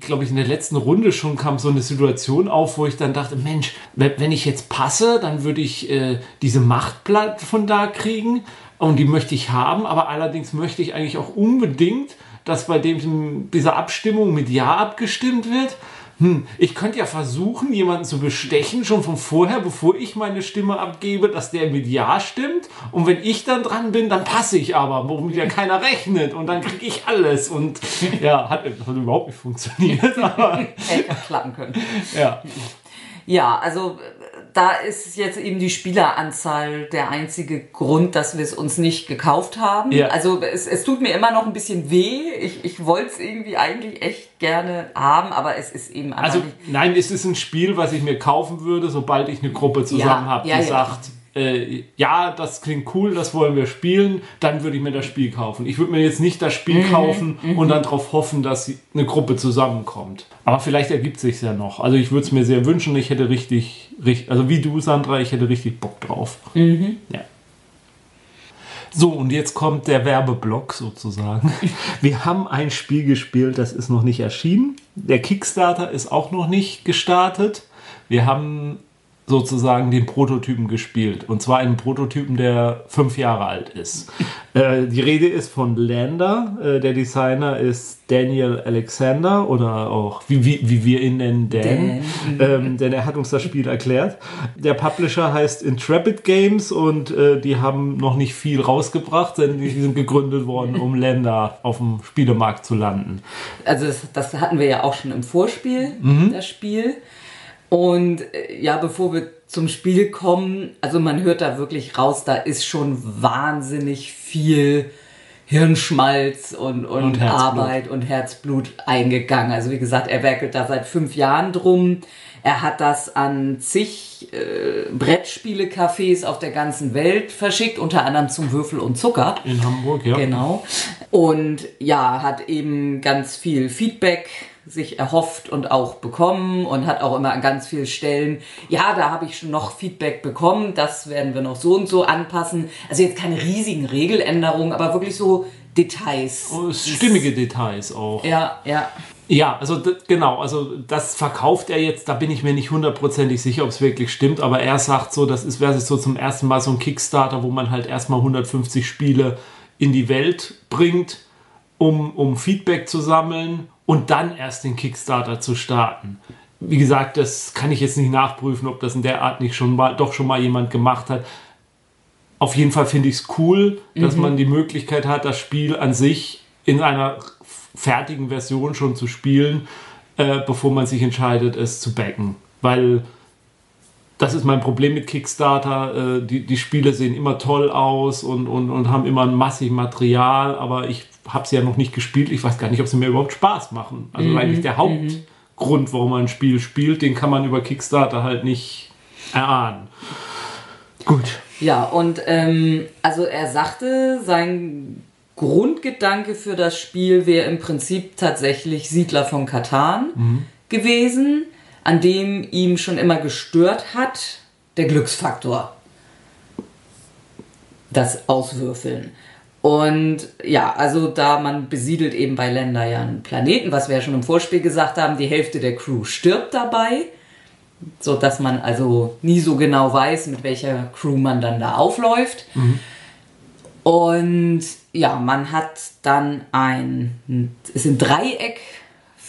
glaube ich, in der letzten Runde schon kam so eine Situation auf, wo ich dann dachte, Mensch, wenn ich jetzt passe, dann würde ich äh, diese Machtblatt von da kriegen und die möchte ich haben, aber allerdings möchte ich eigentlich auch unbedingt, dass bei dem, dieser Abstimmung mit Ja abgestimmt wird. Hm, ich könnte ja versuchen, jemanden zu bestechen, schon von vorher, bevor ich meine Stimme abgebe, dass der mit Ja stimmt. Und wenn ich dann dran bin, dann passe ich aber, womit ja keiner rechnet. Und dann kriege ich alles. Und ja, hat, hat überhaupt nicht funktioniert. Aber, Hätte klappen können. ja. Ja, also da ist jetzt eben die Spieleranzahl der einzige Grund, dass wir es uns nicht gekauft haben. Ja. Also es, es tut mir immer noch ein bisschen weh. Ich, ich wollte es irgendwie eigentlich echt gerne haben, aber es ist eben Also, nicht. nein, es ist ein Spiel, was ich mir kaufen würde, sobald ich eine Gruppe zusammen Ja, habe, ja, die ja. sagt, äh, ja, das klingt cool, das wollen wir spielen, dann würde ich mir das Spiel kaufen. Ich würde mir jetzt nicht das Spiel Mhm, kaufen und dann darauf hoffen, dass eine Gruppe zusammenkommt. Aber vielleicht ergibt sich ja noch. Also ich würde es mir sehr wünschen, ich hätte richtig, richtig, also wie du, Sandra, ich hätte richtig Bock drauf. Mhm. Ja. So, und jetzt kommt der Werbeblock sozusagen. Wir haben ein Spiel gespielt, das ist noch nicht erschienen. Der Kickstarter ist auch noch nicht gestartet. Wir haben sozusagen den Prototypen gespielt. Und zwar einen Prototypen, der fünf Jahre alt ist. äh, die Rede ist von Lander. Äh, der Designer ist Daniel Alexander oder auch, wie, wie, wie wir ihn nennen, Dan. Ähm, denn er hat uns das Spiel erklärt. Der Publisher heißt Intrepid Games und äh, die haben noch nicht viel rausgebracht, denn die sind gegründet worden, um Länder auf dem Spielemarkt zu landen. Also das, das hatten wir ja auch schon im Vorspiel, Mhm. das Spiel. Und äh, ja, bevor wir zum Spiel kommen, also man hört da wirklich raus, da ist schon wahnsinnig viel Hirnschmalz und, und, Und. Arbeit und Herzblut eingegangen. Also wie gesagt, er werkelt da seit fünf Jahren drum. Er hat das an zig äh, Brettspiele-Cafés auf der ganzen Welt verschickt, unter anderem zum Würfel und Zucker. In Hamburg, ja. Genau. Und ja, hat eben ganz viel Feedback sich erhofft und auch bekommen und hat auch immer an ganz vielen Stellen, ja, da habe ich schon noch Feedback bekommen, das werden wir noch so und so anpassen. Also jetzt keine riesigen Regeländerungen, aber wirklich so Details. Oh, Stimmige Details auch. Ja, ja. Ja, also genau, also das verkauft er jetzt, da bin ich mir nicht hundertprozentig sicher, ob es wirklich stimmt, aber er sagt so, das ist wäre so zum ersten Mal so ein Kickstarter, wo man halt erstmal 150 Spiele in die Welt bringt, um, um Feedback zu sammeln und dann erst den Kickstarter zu starten. Wie gesagt, das kann ich jetzt nicht nachprüfen, ob das in der Art nicht schon mal, doch schon mal jemand gemacht hat. Auf jeden Fall finde ich es cool, dass man die Möglichkeit hat, das Spiel an sich in einer fertigen Version schon zu spielen, äh, bevor man sich entscheidet, es zu backen. Weil das ist mein Problem mit Kickstarter. Äh, die, die Spiele sehen immer toll aus und, und, und haben immer ein massig Material, aber ich habe sie ja noch nicht gespielt. Ich weiß gar nicht, ob sie mir überhaupt Spaß machen. Also eigentlich der Hauptgrund, warum man ein Spiel spielt, den kann man über Kickstarter halt nicht erahnen. Gut. Ja, und ähm, also er sagte, sein Grundgedanke für das Spiel wäre im Prinzip tatsächlich Siedler von Katan gewesen, an dem ihm schon immer gestört hat, der Glücksfaktor. Das Auswürfeln. Und ja, also da man besiedelt eben bei Länder ja einen Planeten, was wir ja schon im Vorspiel gesagt haben, die Hälfte der Crew stirbt dabei so dass man also nie so genau weiß, mit welcher Crew man dann da aufläuft. Und ja, man hat dann ein, es sind Dreieck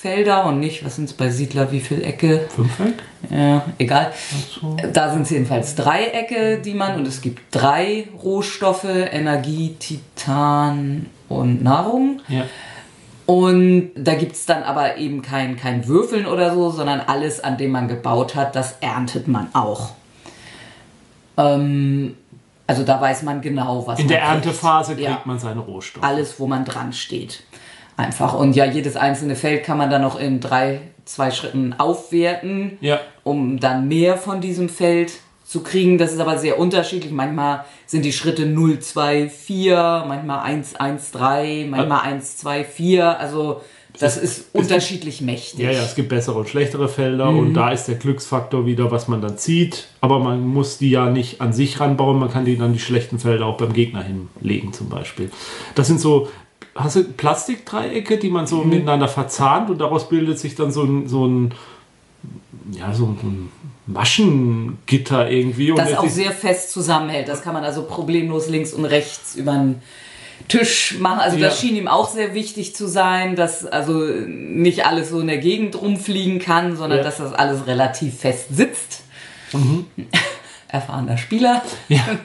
Felder und nicht, was sind es bei Siedler, wie viel Ecke? Fünf Eck? Ja, egal. so. Da sind es jedenfalls Dreiecke, die man, und es gibt drei Rohstoffe, Energie, Titan und Nahrung. Ja. Und da gibt es dann aber eben kein, kein Würfeln oder so, sondern alles, an dem man gebaut hat, das erntet man auch. Ähm, also da weiß man genau, was In man der kriegt. Erntephase kriegt Ja. man seine Rohstoffe. Alles, wo man dran steht. Einfach. Und ja, jedes einzelne Feld kann man dann noch in drei, zwei Schritten aufwerten, Ja. um dann mehr von diesem Feld zu kriegen. Das ist aber sehr unterschiedlich. Manchmal sind die Schritte 0, 2, 4, manchmal 1, 1, 3, manchmal 1, 2, 4. Also das ist unterschiedlich mächtig. Ja, ja, es gibt bessere und schlechtere Felder und da ist der Glücksfaktor wieder, was man dann zieht. Aber man muss die ja nicht an sich ranbauen, man kann die dann die schlechten Felder auch beim Gegner hinlegen zum Beispiel. Das sind so, hast du Plastikdreiecke, die man so miteinander verzahnt und daraus bildet sich dann so ein, so ein ja, so ein Maschengitter irgendwie. Und das das auch sehr fest zusammenhält. Das kann man also problemlos links und rechts über den Tisch machen. Also das Ja. schien ihm auch sehr wichtig zu sein, dass also nicht alles so in der Gegend rumfliegen kann, sondern Ja. dass das alles relativ fest sitzt. Erfahrener Spieler. Ja.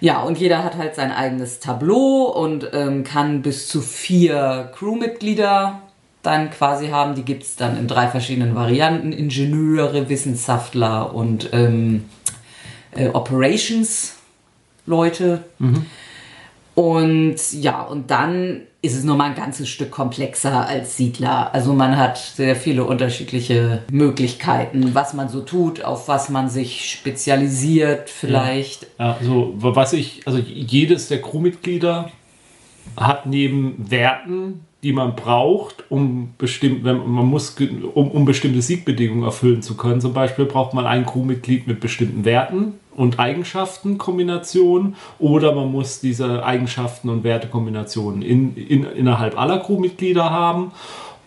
Ja, und jeder hat halt sein eigenes Tableau und ähm, kann bis zu vier Crewmitglieder dann quasi haben. Die gibt's dann in drei verschiedenen Varianten. Ingenieure, Wissenschaftler und ähm, äh, Operations-Leute. Und ja, und dann ist es nochmal ein ganzes Stück komplexer als Siedler. Also man hat sehr viele unterschiedliche Möglichkeiten, was man so tut, auf was man sich spezialisiert vielleicht. Ja, so, was ich, also jedes der Crewmitglieder hat neben Werten, die man braucht, um bestimmt, wenn man muss, um, um bestimmte Siegbedingungen erfüllen zu können. Zum Beispiel braucht man ein Crewmitglied mit bestimmten Werten und Eigenschaften Kombinationen oder man muss diese Eigenschaften und Wertekombinationen in, in, innerhalb aller Crewmitglieder haben.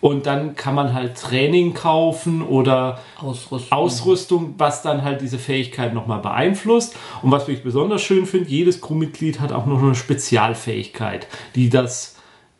Und dann kann man halt Training kaufen oder Ausrüstung. Ausrüstung, was dann halt diese Fähigkeit nochmal beeinflusst. Und was ich besonders schön finde, jedes Crewmitglied hat auch noch eine Spezialfähigkeit, die das,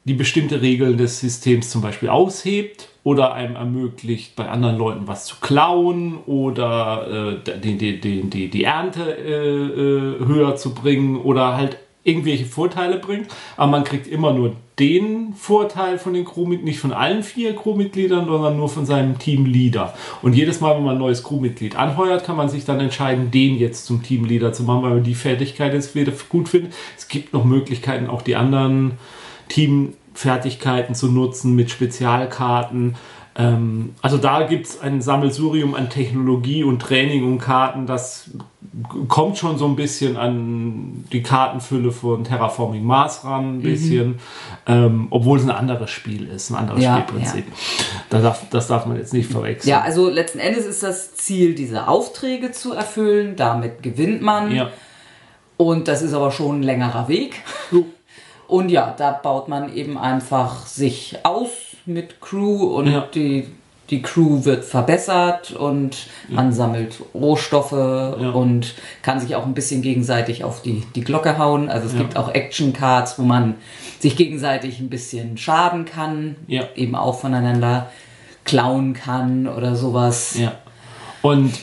die bestimmte Regeln des Systems zum Beispiel aushebt oder einem ermöglicht, bei anderen Leuten was zu klauen oder äh, die, die, die, die, Ernte äh, äh, höher zu bringen oder halt irgendwelche Vorteile bringt, aber man kriegt immer nur den Vorteil von den Crewmitgliedern, nicht von allen vier Crewmitgliedern, sondern nur von seinem Teamleader. Und jedes Mal, wenn man ein neues Crewmitglied anheuert, kann man sich dann entscheiden, den jetzt zum Teamleader zu machen, weil man die Fertigkeit jetzt wieder gut findet. Es gibt noch Möglichkeiten, auch die anderen Teamfertigkeiten zu nutzen mit Spezialkarten. Ähm, also da gibt es ein Sammelsurium an Technologie und Training und Karten, das kommt schon so ein bisschen an die Kartenfülle von Terraforming Mars ran, ein bisschen, ähm, obwohl es ein anderes Spiel ist, ein anderes Ja, Spielprinzip. Das, darf, das darf man jetzt nicht verwechseln. Ja, also letzten Endes ist das Ziel, diese Aufträge zu erfüllen. Damit gewinnt man. ja. Und das ist aber schon ein längerer Weg. Und ja, da baut man eben einfach sich aus mit Crew und Ja. die, die Crew wird verbessert und man sammelt Rohstoffe und kann sich auch ein bisschen gegenseitig auf die, die Glocke hauen. Also es Ja. gibt auch Action Cards, wo man sich gegenseitig ein bisschen schaden kann, Ja. eben auch voneinander klauen kann oder sowas. Ja. Und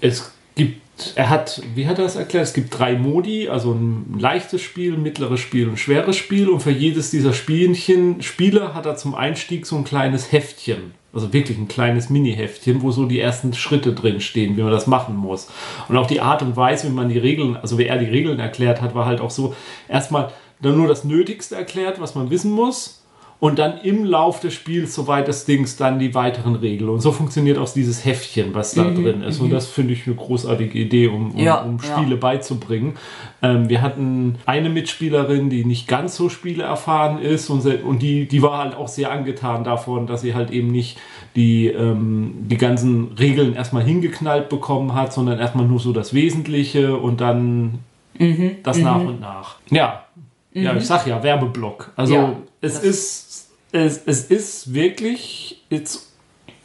es gibt, er hat, wie hat er das erklärt? Es gibt drei Modi, also ein leichtes Spiel, ein mittleres Spiel und ein schweres Spiel. Und für jedes dieser Spielchen, Spiele hat er zum Einstieg so ein kleines Heftchen. Also wirklich ein kleines Mini-Heftchen, wo so die ersten Schritte drin stehen, wie man das machen muss. Und auch die Art und Weise, wie man die Regeln, also wie er die Regeln erklärt hat, war halt auch so, erstmal dann nur das Nötigste erklärt, was man wissen muss und dann im Lauf des Spiels, soweit des Dings, dann die weiteren Regeln. Und so funktioniert auch dieses Heftchen, was da drin ist. Und das finde ich eine großartige Idee, um, um, Ja, um ja. Spiele beizubringen. Ähm, wir hatten eine Mitspielerin, die nicht ganz so spieleerfahren ist und, und die, die war halt auch sehr angetan davon, dass sie halt eben nicht die, ähm, die ganzen Regeln erstmal hingeknallt bekommen hat, sondern erstmal nur so das Wesentliche und dann Mhm, das nach und nach. Ja, ja, ich sag ja, Werbeblock. Also Ja, es ist es, es ist wirklich jetzt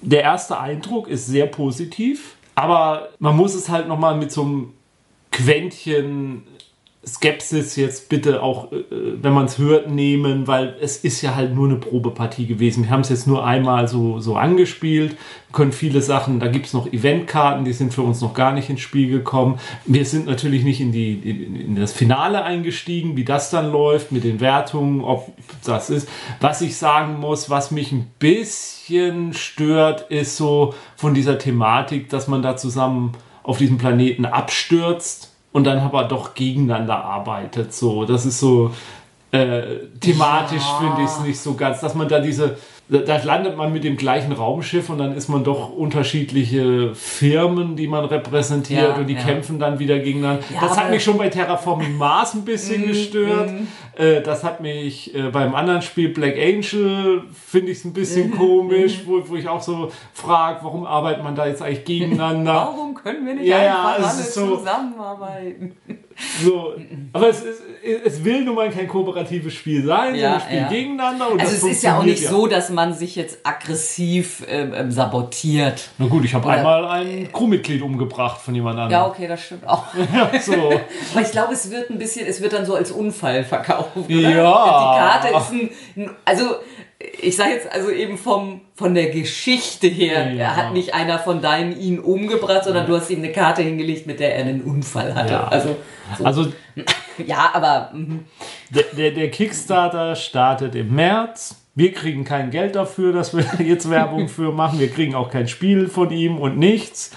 der erste Eindruck ist sehr positiv, aber man muss es halt noch mal mit so einem Quäntchen Skepsis jetzt bitte auch, äh, wenn man es hört, nehmen, weil es ist ja halt nur eine Probepartie gewesen. Wir haben es jetzt nur einmal so, so angespielt, wir können viele Sachen, da gibt es noch Eventkarten, die sind für uns noch gar nicht ins Spiel gekommen. Wir sind natürlich nicht in, die, in, in das Finale eingestiegen, wie das dann läuft mit den Wertungen, ob das ist. Was ich sagen muss, was mich ein bisschen stört, ist so von dieser Thematik, dass man da zusammen auf diesem Planeten abstürzt und dann aber doch gegeneinander arbeitet. So, das ist so äh, thematisch Ja. finde ich es nicht so ganz, dass man da diese da, landet man mit dem gleichen Raumschiff und dann ist man doch unterschiedliche Firmen, die man repräsentiert Ja, und die ja. kämpfen dann wieder gegeneinander. Ja, das hat Mhm, mich schon bei Terraforming Mars ein bisschen gestört. Äh, das hat mich äh, beim anderen Spiel Black Angel finde ich es ein bisschen Mhm, komisch, wo, wo ich auch so frage, warum arbeitet man da jetzt eigentlich gegeneinander? Warum können wir nicht Ja, einfach alle so- zusammenarbeiten? So, aber es, ist, es will nun mal kein kooperatives Spiel sein, Ja, wir spielen ja. gegeneinander. Also es ist ja auch nicht funktioniert so, dass man sich jetzt aggressiv ähm, ähm, sabotiert. Na gut, ich habe einmal ein Crewmitglied umgebracht von jemand Ja, anderem. okay, das stimmt auch. Ja, so. Aber ich glaube, es wird ein bisschen, es wird dann so als Unfall verkauft. Oder? Ja. Die Karte ist ein, ein also ich sage jetzt also eben vom von der Geschichte her, Ja. hat nicht einer von deinen ihn umgebracht, sondern du hast ihm eine Karte hingelegt, mit der er einen Unfall hatte. Ja. Also so. Also ja, aber mhm. der, der, der Kickstarter startet im März. Wir kriegen kein Geld dafür, dass wir jetzt Werbung für machen. Wir kriegen auch kein Spiel von ihm und nichts.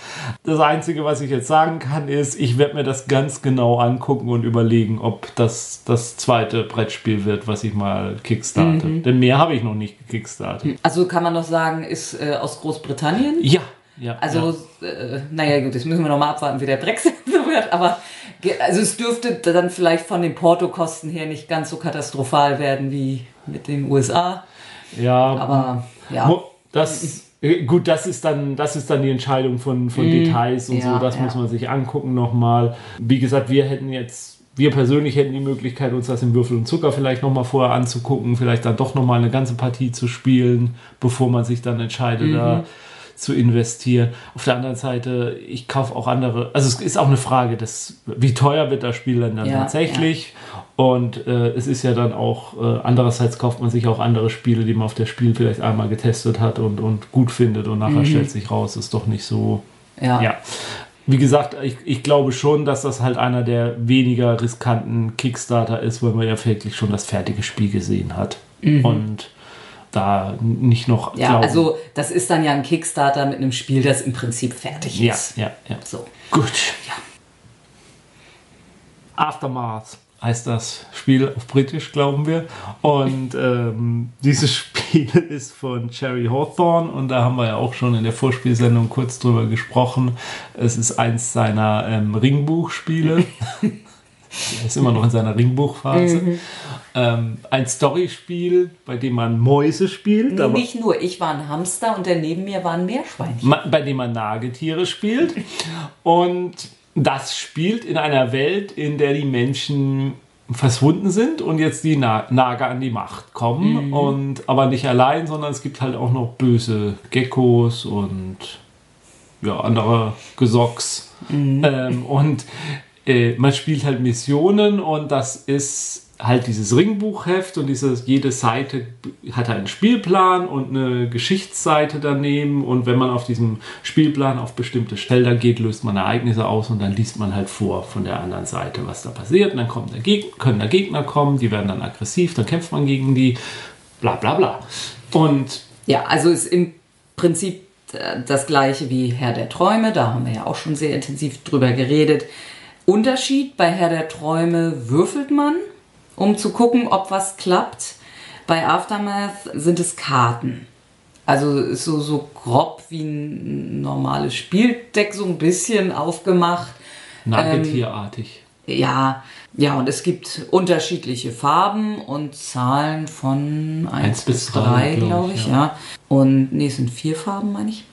Das Einzige, was ich jetzt sagen kann, ist, ich werde mir das ganz genau angucken und überlegen, ob das das zweite Brettspiel wird, was ich mal kickstarte. Mhm. Denn mehr habe ich noch nicht gekickstartet. also kann man noch sagen, ist äh, aus Großbritannien. Ja, ja. Also, äh, naja, gut, jetzt müssen wir noch mal abwarten, wie der Brexit so wird. Aber also es dürfte dann vielleicht von den Portokosten her nicht ganz so katastrophal werden wie mit den USA. ja, Aber ja. Das, äh, gut, das ist dann, das ist dann die Entscheidung von, von Details und ja, so. Das ja. muss man sich angucken nochmal. Wie gesagt, wir hätten jetzt, wir persönlich hätten die Möglichkeit, uns das im Würfel und Zucker vielleicht nochmal vorher anzugucken, vielleicht dann doch nochmal eine ganze Partie zu spielen, bevor man sich dann entscheidet, Mhm. da zu investieren. Auf der anderen Seite, ich kaufe auch andere, also es ist auch eine Frage, des, wie teuer wird das Spiel dann, dann Ja, tatsächlich? Und äh, es ist ja dann auch, äh, andererseits kauft man sich auch andere Spiele, die man auf der Spiel vielleicht einmal getestet hat und, und gut findet und nachher stellt sich raus, ist doch nicht so. ja. Ja. Wie gesagt, ich, ich glaube schon, dass das halt einer der weniger riskanten Kickstarter ist, weil man ja wirklich schon das fertige Spiel gesehen hat. Und da nicht noch Ja, glauben. also das ist dann ja ein Kickstarter mit einem Spiel, das im Prinzip fertig ja, ist. ja, ja. So. Gut. Ja. Aftermath heißt das Spiel auf Britisch, glauben wir. Und ähm, dieses Spiel ist von Cherry Hawthorne und da haben wir ja auch schon in der Vorspielsendung kurz drüber gesprochen. Es ist eins seiner ähm, Ringbuchspiele. er ist immer noch in seiner Ringbuchphase. Ähm, ein Storyspiel, bei dem man Mäuse spielt. aber- Nicht nur, ich war ein Hamster und der neben mir war ein Meerschweinchen. bei dem man Nagetiere spielt. Und das spielt in einer Welt, in der die Menschen verschwunden sind und jetzt die Na Nager an die Macht kommen. Und aber nicht allein, sondern es gibt halt auch noch böse Geckos und ja, andere Gesocks. Ähm, und äh, man spielt halt Missionen und das ist halt dieses Ringbuchheft und dieses, jede Seite hat einen Spielplan und eine Geschichtsseite daneben und wenn man auf diesem Spielplan auf bestimmte Felder geht, löst man Ereignisse aus und dann liest man halt vor von der anderen Seite, was da passiert und dann der Geg können da Gegner kommen, die werden dann aggressiv, dann kämpft man gegen die, bla bla bla. Und Ja, also ist im Prinzip äh, das gleiche wie Herr der Träume, da haben wir ja auch schon sehr intensiv drüber geredet. Unterschied bei Herr der Träume würfelt man, um zu gucken, ob was klappt. Bei Aftermath sind es Karten. Also ist so, so grob wie ein normales Spieldeck, so ein bisschen aufgemacht. Nagetierartig. Ja, ja, und es gibt unterschiedliche Farben und Zahlen von 1 Eins bis bis drei, 3, glaub glaube ich, ich, ja. ja. Und nee, es sind vier Farben, meine ich.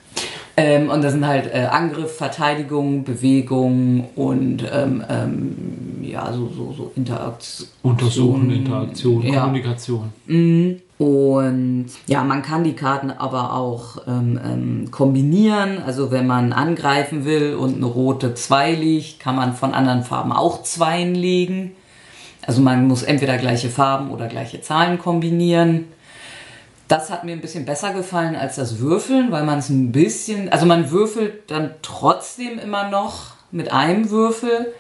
Ähm, und das sind halt äh, Angriff, Verteidigung, Bewegung und ähm, ähm, ja, so, so, so Interaktion. Untersuchen, Interaktion, Ja. Kommunikation. Und ja, man kann die Karten aber auch ähm, ähm, kombinieren. Also wenn man angreifen will und eine rote 2 liegt, kann man von anderen Farben auch Zweien legen. Also man muss entweder gleiche Farben oder gleiche Zahlen kombinieren. Das hat mir ein bisschen besser gefallen als das Würfeln, weil man es ein bisschen, also man würfelt dann trotzdem immer noch mit einem Würfel,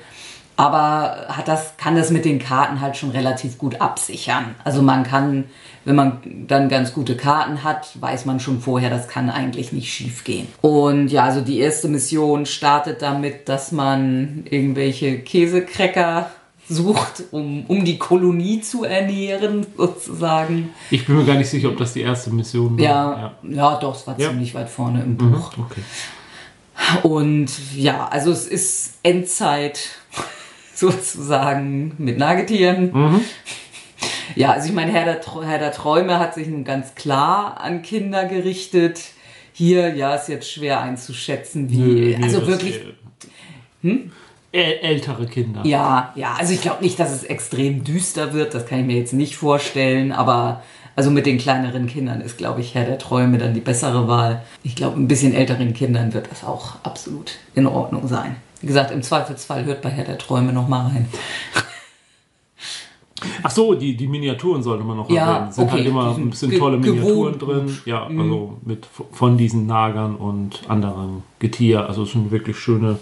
aber hat das, kann das mit den Karten halt schon relativ gut absichern. Also man kann, wenn man dann ganz gute Karten hat, weiß man schon vorher, das kann eigentlich nicht schief gehen. Und ja, also die erste Mission startet damit, dass man irgendwelche Käsekräcker sucht, um, um die Kolonie zu ernähren, sozusagen. Ich bin mir gar nicht sicher, ob das die erste Mission war. Ja, ja. ja doch, es war ja. ziemlich weit vorne im Buch. Mhm, okay. Und ja, also es ist Endzeit sozusagen mit Nagetieren. Mhm. Ja, also ich meine, Herr der, Herr der Träume hat sich nun ganz klar an Kinder gerichtet. Hier, ja, ist jetzt schwer einzuschätzen, wie, Nö, also wirklich. Hm? Ältere Kinder. Ja, ja, also ich glaube nicht, dass es extrem düster wird, das kann ich mir jetzt nicht vorstellen, aber also mit den kleineren Kindern ist, glaube ich, Herr der Träume dann die bessere Wahl. Ich glaube, ein bisschen älteren Kindern wird das auch absolut in Ordnung sein. Wie gesagt, im Zweifelsfall hört bei Herr der Träume nochmal rein. Ach so, die, die Miniaturen sollte man noch ja, erwähnen. Sind halt okay. halt immer ein bisschen tolle Miniaturen drin. Ja, mhm. also mit von diesen Nagern und anderen Getier. Also es sind wirklich schöne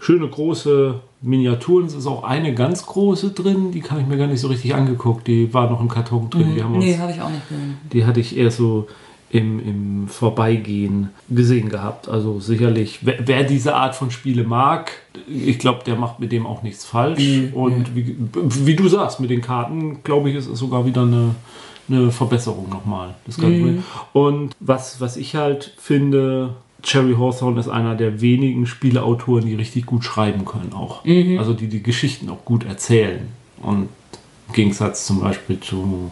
schöne große Miniaturen. Es ist auch eine ganz große drin, die habe ich mir gar nicht so richtig angeguckt. Die war noch im Karton drin. Mhm. Nee, habe ich auch nicht gesehen. Die hatte ich eher so im, im Vorbeigehen gesehen gehabt. Also sicherlich, wer, wer diese Art von Spiele mag, ich glaube, der macht mit dem auch nichts falsch. Mhm. Und wie, wie, du sagst, mit den Karten, glaube ich, ist es sogar wieder eine, eine Verbesserung nochmal. Das mhm. Und was, was ich halt finde, Cherry Hawthorne ist einer der wenigen Spieleautoren, die richtig gut schreiben können auch. Mhm. Also die die Geschichten auch gut erzählen. Und im Gegensatz zum Beispiel zu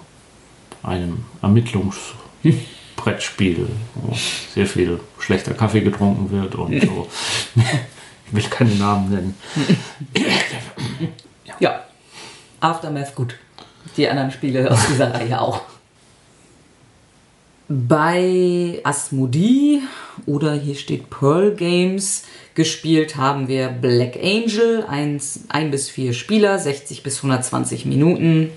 einem Ermittlungsbrettspiel, wo sehr viel schlechter Kaffee getrunken wird und so. ich will keine Namen nennen. ja. ja. Aftermath gut. Die anderen Spiele aus dieser Reihe auch. Bei Asmodee oder hier steht Pearl Games gespielt haben wir Black Angel, 1, 1 bis 4 Spieler, 60 bis 120 Minuten,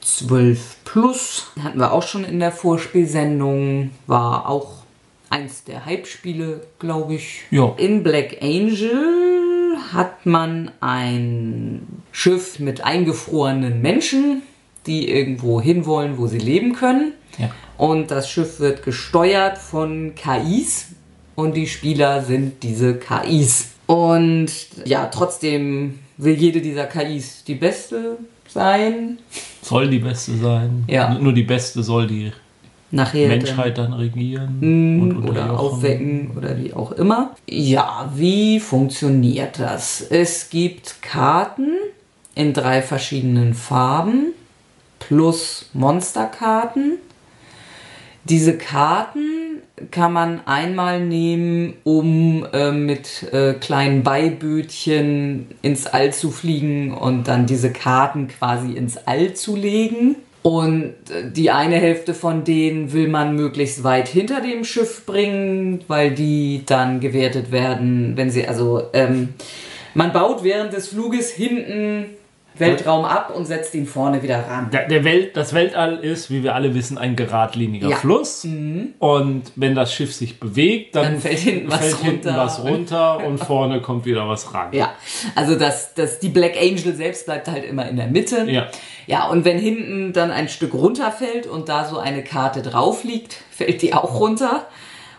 12 plus. Hatten wir auch schon in der Vorspielsendung, war auch eins der Hype-Spiele, glaube ich. Ja. In Black Angel hat man ein Schiff mit eingefrorenen Menschen, die irgendwo hinwollen, wo sie leben können. Ja. Und das Schiff wird gesteuert von KIs und die Spieler sind diese KIs. Und ja, trotzdem will jede dieser KIs die beste sein. Soll die beste sein. Ja. Nur die beste soll die Nachher Menschheit dann, dann regieren mm, oder aufwecken oder wie auch immer. Ja, wie funktioniert das? Es gibt Karten in drei verschiedenen Farben plus Monsterkarten diese Karten kann man einmal nehmen, um äh, mit äh, kleinen Beibötchen ins All zu fliegen und dann diese Karten quasi ins All zu legen. Und äh, die eine Hälfte von denen will man möglichst weit hinter dem Schiff bringen, weil die dann gewertet werden, wenn sie also ähm, man baut während des Fluges hinten Weltraum ab und setzt ihn vorne wieder ran. Der, der Welt, das Weltall ist, wie wir alle wissen, ein geradliniger ja. Fluss. Mhm. Und wenn das Schiff sich bewegt, dann, dann fällt hinten, was, fällt hinten runter. was runter und vorne kommt wieder was ran. Ja, also das, das, die Black Angel selbst bleibt halt immer in der Mitte. Ja. Ja, und wenn hinten dann ein Stück runterfällt und da so eine Karte drauf liegt, fällt die auch runter.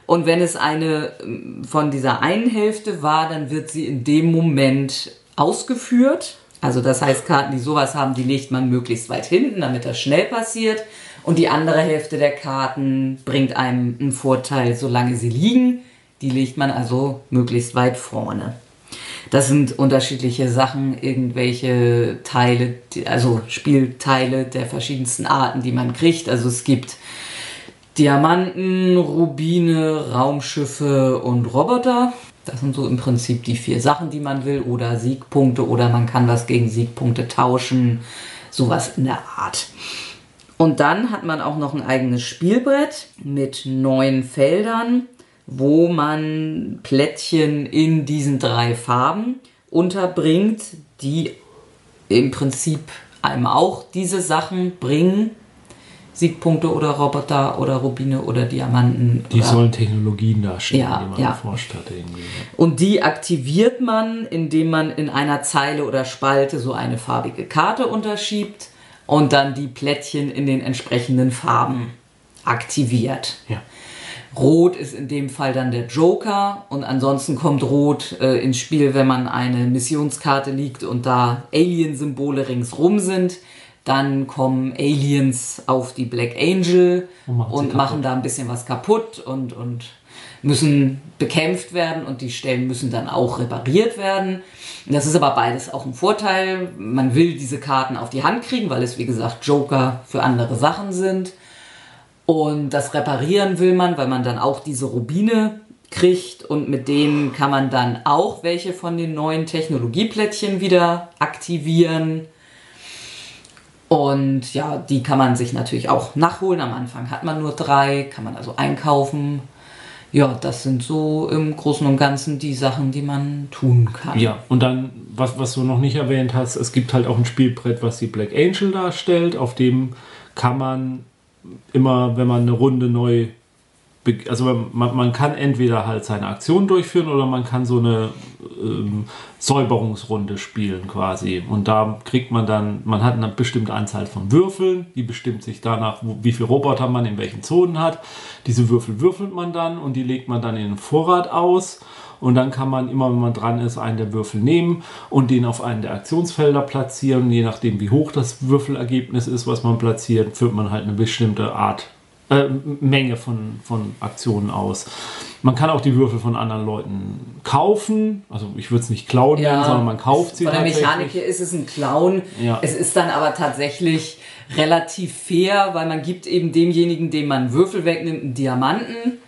Und wenn es eine ähm, von dieser einen Hälfte war, dann wird sie in dem Moment ausgeführt also das heißt, Karten, die sowas haben, die legt man möglichst weit hinten, damit das schnell passiert. Und die andere Hälfte der Karten bringt einem einen Vorteil, solange sie liegen. Die legt man also möglichst weit vorne. Das sind unterschiedliche Sachen, irgendwelche Teile, also Spielteile der verschiedensten Arten, die man kriegt. Also es gibt Diamanten, Rubine, Raumschiffe und Roboter. Das sind so im Prinzip die vier Sachen, die man will. Oder Siegpunkte oder man kann was gegen Siegpunkte tauschen. Sowas in der Art. Und dann hat man auch noch ein eigenes Spielbrett mit neun Feldern, wo man Plättchen in diesen drei Farben unterbringt, die im Prinzip einem auch diese Sachen bringen. Siegpunkte oder Roboter oder Rubine oder Diamanten. Die oder sollen Technologien darstellen, Ja, die man ja. erforscht hat. Irgendwie. Und die aktiviert man, indem man in einer Zeile oder Spalte so eine farbige Karte unterschiebt und dann die Plättchen in den entsprechenden Farben aktiviert. Ja. Rot ist in dem Fall dann der Joker und ansonsten kommt Rot äh, ins Spiel, wenn man eine Missionskarte liegt und da Alien-Symbole ringsrum sind. Dann kommen Aliens auf die Black Angel Und machen und machen da ein bisschen was kaputt und, und müssen bekämpft werden und die Stellen müssen dann auch repariert werden. Das ist aber beides auch ein Vorteil. Man will diese Karten auf die Hand kriegen, weil es wie gesagt Joker für andere Sachen sind. Und das reparieren will man, weil man dann auch diese Rubine kriegt und mit denen kann man dann auch welche von den neuen Technologieplättchen wieder aktivieren. Und ja, die kann man sich natürlich auch nachholen. Am Anfang hat man nur drei, kann man also einkaufen. Ja, das sind so im Großen und Ganzen die Sachen, die man tun kann. Ja, und dann, was, was du noch nicht erwähnt hast, es gibt halt auch ein Spielbrett, was die Black Angel darstellt. Auf dem kann man immer, wenn man eine Runde neu. Also man, man kann entweder halt seine Aktion durchführen oder man kann so eine ähm, Säuberungsrunde spielen quasi. Und da kriegt man dann, man hat eine bestimmte Anzahl von Würfeln, die bestimmt sich danach, wie viele Roboter man in welchen Zonen hat. Diese Würfel würfelt man dann und die legt man dann in den Vorrat aus. Und dann kann man immer, wenn man dran ist, einen der Würfel nehmen und den auf einen der Aktionsfelder platzieren. Je nachdem, wie hoch das Würfelergebnis ist, was man platziert, führt man halt eine bestimmte Art, äh, Menge von, von Aktionen aus. Man kann auch die Würfel von anderen Leuten kaufen. Also ich würde es nicht klauen nennen, sondern man kauft sie Von der. Mechanik her ist es ein Clown. Ja. Es ist dann aber tatsächlich relativ fair, weil man gibt eben demjenigen, dem man Würfel wegnimmt, einen Diamanten.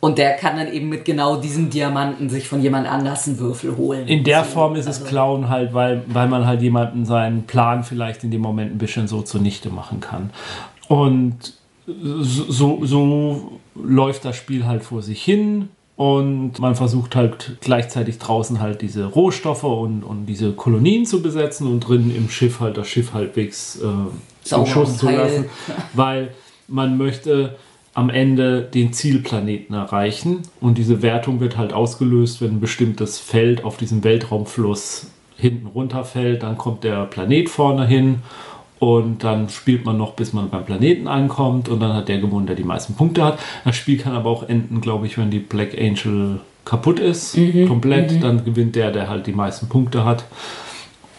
Und der kann dann eben mit genau diesem Diamanten sich von jemand anders einen Würfel holen. In der Form ist es also- Klauen halt, weil, weil man halt jemanden seinen Plan vielleicht in dem Moment ein bisschen so zunichte machen kann. Und so, so, läuft das Spiel halt vor sich hin und man versucht halt gleichzeitig draußen halt diese Rohstoffe und, und diese Kolonien zu besetzen und drinnen im Schiff halt das Schiff halbwegs äh, Schuss zu lassen, weil man möchte am Ende den Zielplaneten erreichen und diese Wertung wird halt ausgelöst, wenn ein bestimmtes Feld auf diesem Weltraumfluss hinten runterfällt, dann kommt der Planet vorne hin und dann spielt man noch, bis man beim Planeten ankommt und dann hat der gewonnen, der die meisten Punkte hat. Das Spiel kann aber auch enden, glaube ich, wenn die Black Angel kaputt ist, komplett, dann gewinnt der, der halt die meisten Punkte hat.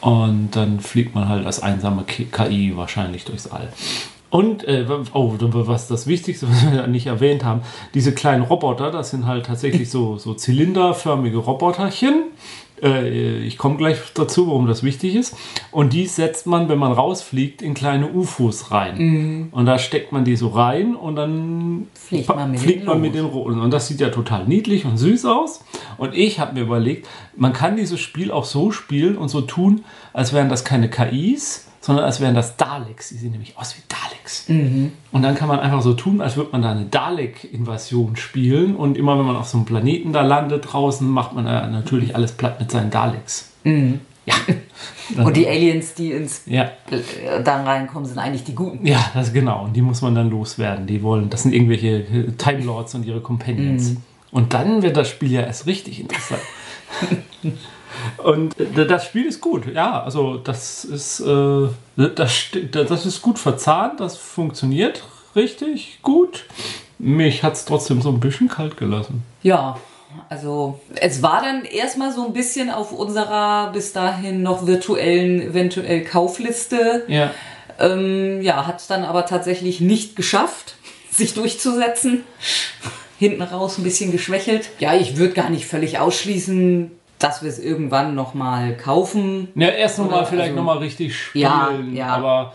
Und dann fliegt man halt als einsame Ki- KI wahrscheinlich durchs All. Und, äh, oh, was das Wichtigste, was wir nicht erwähnt haben, diese kleinen Roboter, das sind halt tatsächlich so, so zylinderförmige Roboterchen. Äh, ich komme gleich dazu, warum das wichtig ist. Und die setzt man, wenn man rausfliegt, in kleine UFOs rein. Und da steckt man die so rein und dann Fliegt man mit fliegt man mit den Roten. Und das sieht ja total niedlich und süß aus. Und ich habe mir überlegt, man kann dieses Spiel auch so spielen und so tun, als wären das keine KIs, sondern als wären das Daleks. Die sehen nämlich aus wie Daleks. Und dann kann man einfach so tun, als würde man da eine Dalek-Invasion spielen. Und immer wenn man auf so einem Planeten da landet draußen, macht man da natürlich alles platt mit seinen Daleks. Ja. Und die Aliens, die ins Ja. äh, dann reinkommen, sind eigentlich die Guten. Ja, das genau. Und die muss man dann loswerden. Die wollen, das sind irgendwelche äh, Time Lords und ihre Companions. Und dann wird das Spiel ja erst richtig interessant. und das Spiel ist gut. Ja, also das ist, äh, das, das ist gut verzahnt. Das funktioniert richtig gut. Mich hat es trotzdem so ein bisschen kalt gelassen. Ja, also es war dann erstmal so ein bisschen auf unserer bis dahin noch virtuellen, eventuell Kaufliste. Ja. Ähm, ja, hat es dann aber tatsächlich nicht geschafft, sich durchzusetzen. Hinten raus ein bisschen geschwächelt. Ja, ich würde gar nicht völlig ausschließen, dass wir es irgendwann nochmal kaufen. Ja, erst nochmal vielleicht also- nochmal richtig spielen. Ja, ja. Aber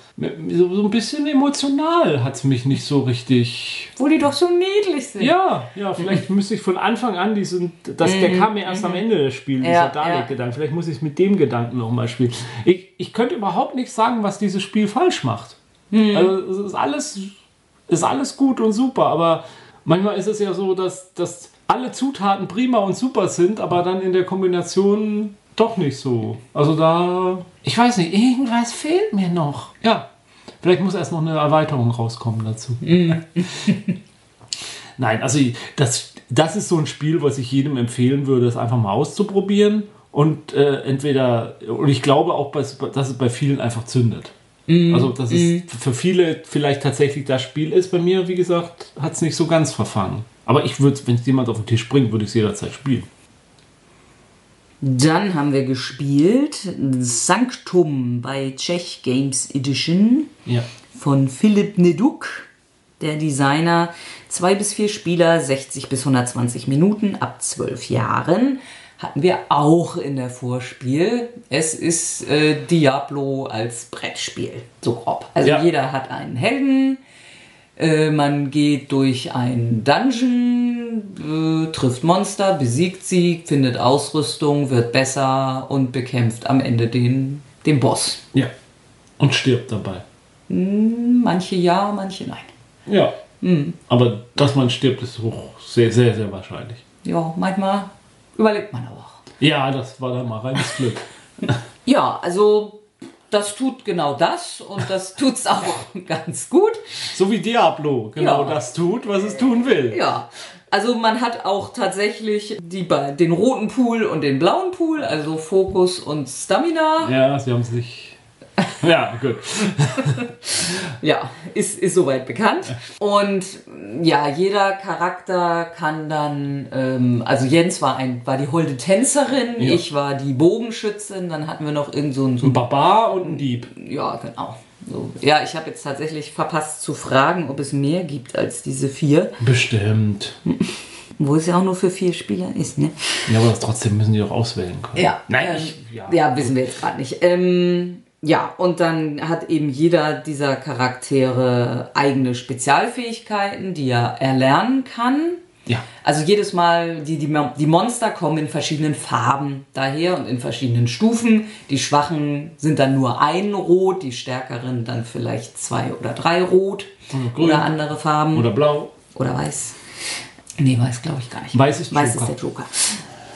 so, so ein bisschen emotional hat es mich nicht so richtig Wo die doch so niedlich sind. Ja, ja, vielleicht müsste ich von Anfang an diesen, das, der kam mir erst am Ende des Spiels, dieser Ja, Dalek-Gedanke. Vielleicht muss ich es mit dem Gedanken nochmal spielen. Ich, ich könnte überhaupt nicht sagen, was dieses Spiel falsch macht. Also es ist alles, ist alles gut und super, aber manchmal ist es ja so, dass, dass alle Zutaten prima und super sind, aber dann in der Kombination doch nicht so. Also da, ich weiß nicht, irgendwas fehlt mir noch. Ja, vielleicht muss erst noch eine Erweiterung rauskommen dazu. Nein, also das, das ist so ein Spiel, was ich jedem empfehlen würde, es einfach mal auszuprobieren. Und äh, entweder, und ich glaube auch, dass es bei vielen einfach zündet. Also, dass es für viele vielleicht tatsächlich das Spiel ist. Bei mir, wie gesagt, hat es nicht so ganz verfangen. Aber ich würde, wenn es jemand auf den Tisch bringt, würde ich es jederzeit spielen. Dann haben wir gespielt Sanctum bei Czech Games Edition Ja. von Philipp Neduk, der Designer. Zwei bis vier Spieler, 60 bis 120 Minuten, ab 12 Jahren. Hatten wir auch in der Vorspiel. Es ist äh, Diablo als Brettspiel, so grob. Also Ja. jeder hat einen Helden. Äh, man geht durch einen Dungeon, äh, trifft Monster, besiegt sie, findet Ausrüstung, wird besser und bekämpft am Ende den, den Boss. Ja. Und stirbt dabei. Manche ja, manche nein. Ja. Aber dass man stirbt, ist hoch, sehr, sehr, sehr wahrscheinlich. Ja, manchmal überlebt man aber auch. Ja, das war dann mal reines Glück. Ja, also das tut genau das und das tut's auch ganz gut. So wie Diablo genau Ja. das tut, was es tun will. Ja, also man hat auch tatsächlich die, den roten Pool und den blauen Pool, also Fokus und Stamina. Ja, sie haben sich. Ja, gut. Ja, ist, ist soweit bekannt. Und ja, jeder Charakter kann dann, ähm, also Jens war, ein, war die holde Tänzerin, Ja. ich war die Bogenschützin, dann hatten wir noch irgend so ein, so Ein Barbar und ein Dieb. Ja, genau. So. Ja, ich habe jetzt tatsächlich verpasst zu fragen, ob es mehr gibt als diese vier. Bestimmt. Wo es ja auch nur für vier Spieler ist, ne? Ja, aber trotzdem müssen die doch auswählen können. Ja. Nein, ähm, ich, ja. ja. wissen wir jetzt gerade nicht. Ähm, ja, und dann hat eben jeder dieser Charaktere eigene Spezialfähigkeiten, die er erlernen kann. Ja. Also jedes Mal, die, die, die Monster kommen in verschiedenen Farben daher und in verschiedenen Stufen. Die Schwachen sind dann nur ein Rot, die Stärkeren dann vielleicht zwei oder drei Rot Oder grün. oder andere Farben. Oder blau. Oder weiß. Nee, weiß glaube ich gar nicht. Weiß ist Weiß Joker. ist der Joker.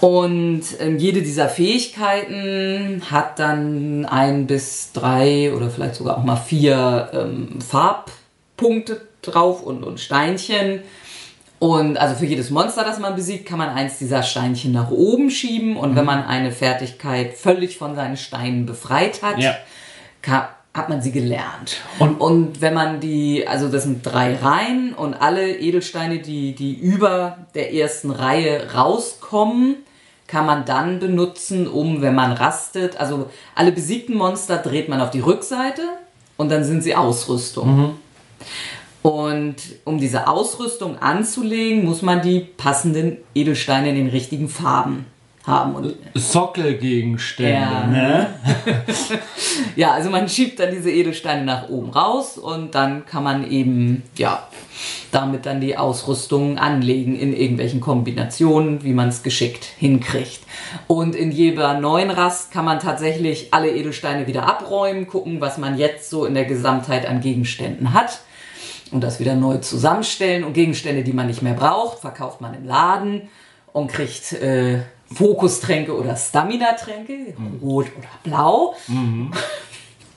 Und ähm, jede dieser Fähigkeiten hat dann ein bis drei oder vielleicht sogar auch mal vier ähm, Farbpunkte drauf und, und Steinchen. Und also für jedes Monster, das man besiegt, kann man eins dieser Steinchen nach oben schieben. Und Mhm. wenn man eine Fertigkeit völlig von seinen Steinen befreit hat, Ja. ka- hat man sie gelernt. Und- Und, wenn man die, also das sind drei Reihen und alle Edelsteine, die, die über der ersten Reihe rauskommen, kann man dann benutzen, um, wenn man rastet, also alle besiegten Monster dreht man auf die Rückseite und dann sind sie Ausrüstung. Und um diese Ausrüstung anzulegen, muss man die passenden Edelsteine in den richtigen Farben haben. Und Sockelgegenstände, Ja. ne? Ja, also man schiebt dann diese Edelsteine nach oben raus und dann kann man eben, ja, damit dann die Ausrüstung anlegen in irgendwelchen Kombinationen, wie man es geschickt hinkriegt. Und in jeder neuen Rast kann man tatsächlich alle Edelsteine wieder abräumen, gucken, was man jetzt so in der Gesamtheit an Gegenständen hat und das wieder neu zusammenstellen. Und Gegenstände, die man nicht mehr braucht, verkauft man im Laden und kriegt äh, Fokustränke oder Stamina-Tränke, rot oder blau.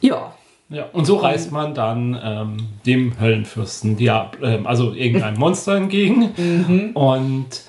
Ja, Ja, und so reist man dann ähm, dem Höllenfürsten, Diab ähm, also irgendeinem Monster entgegen. Und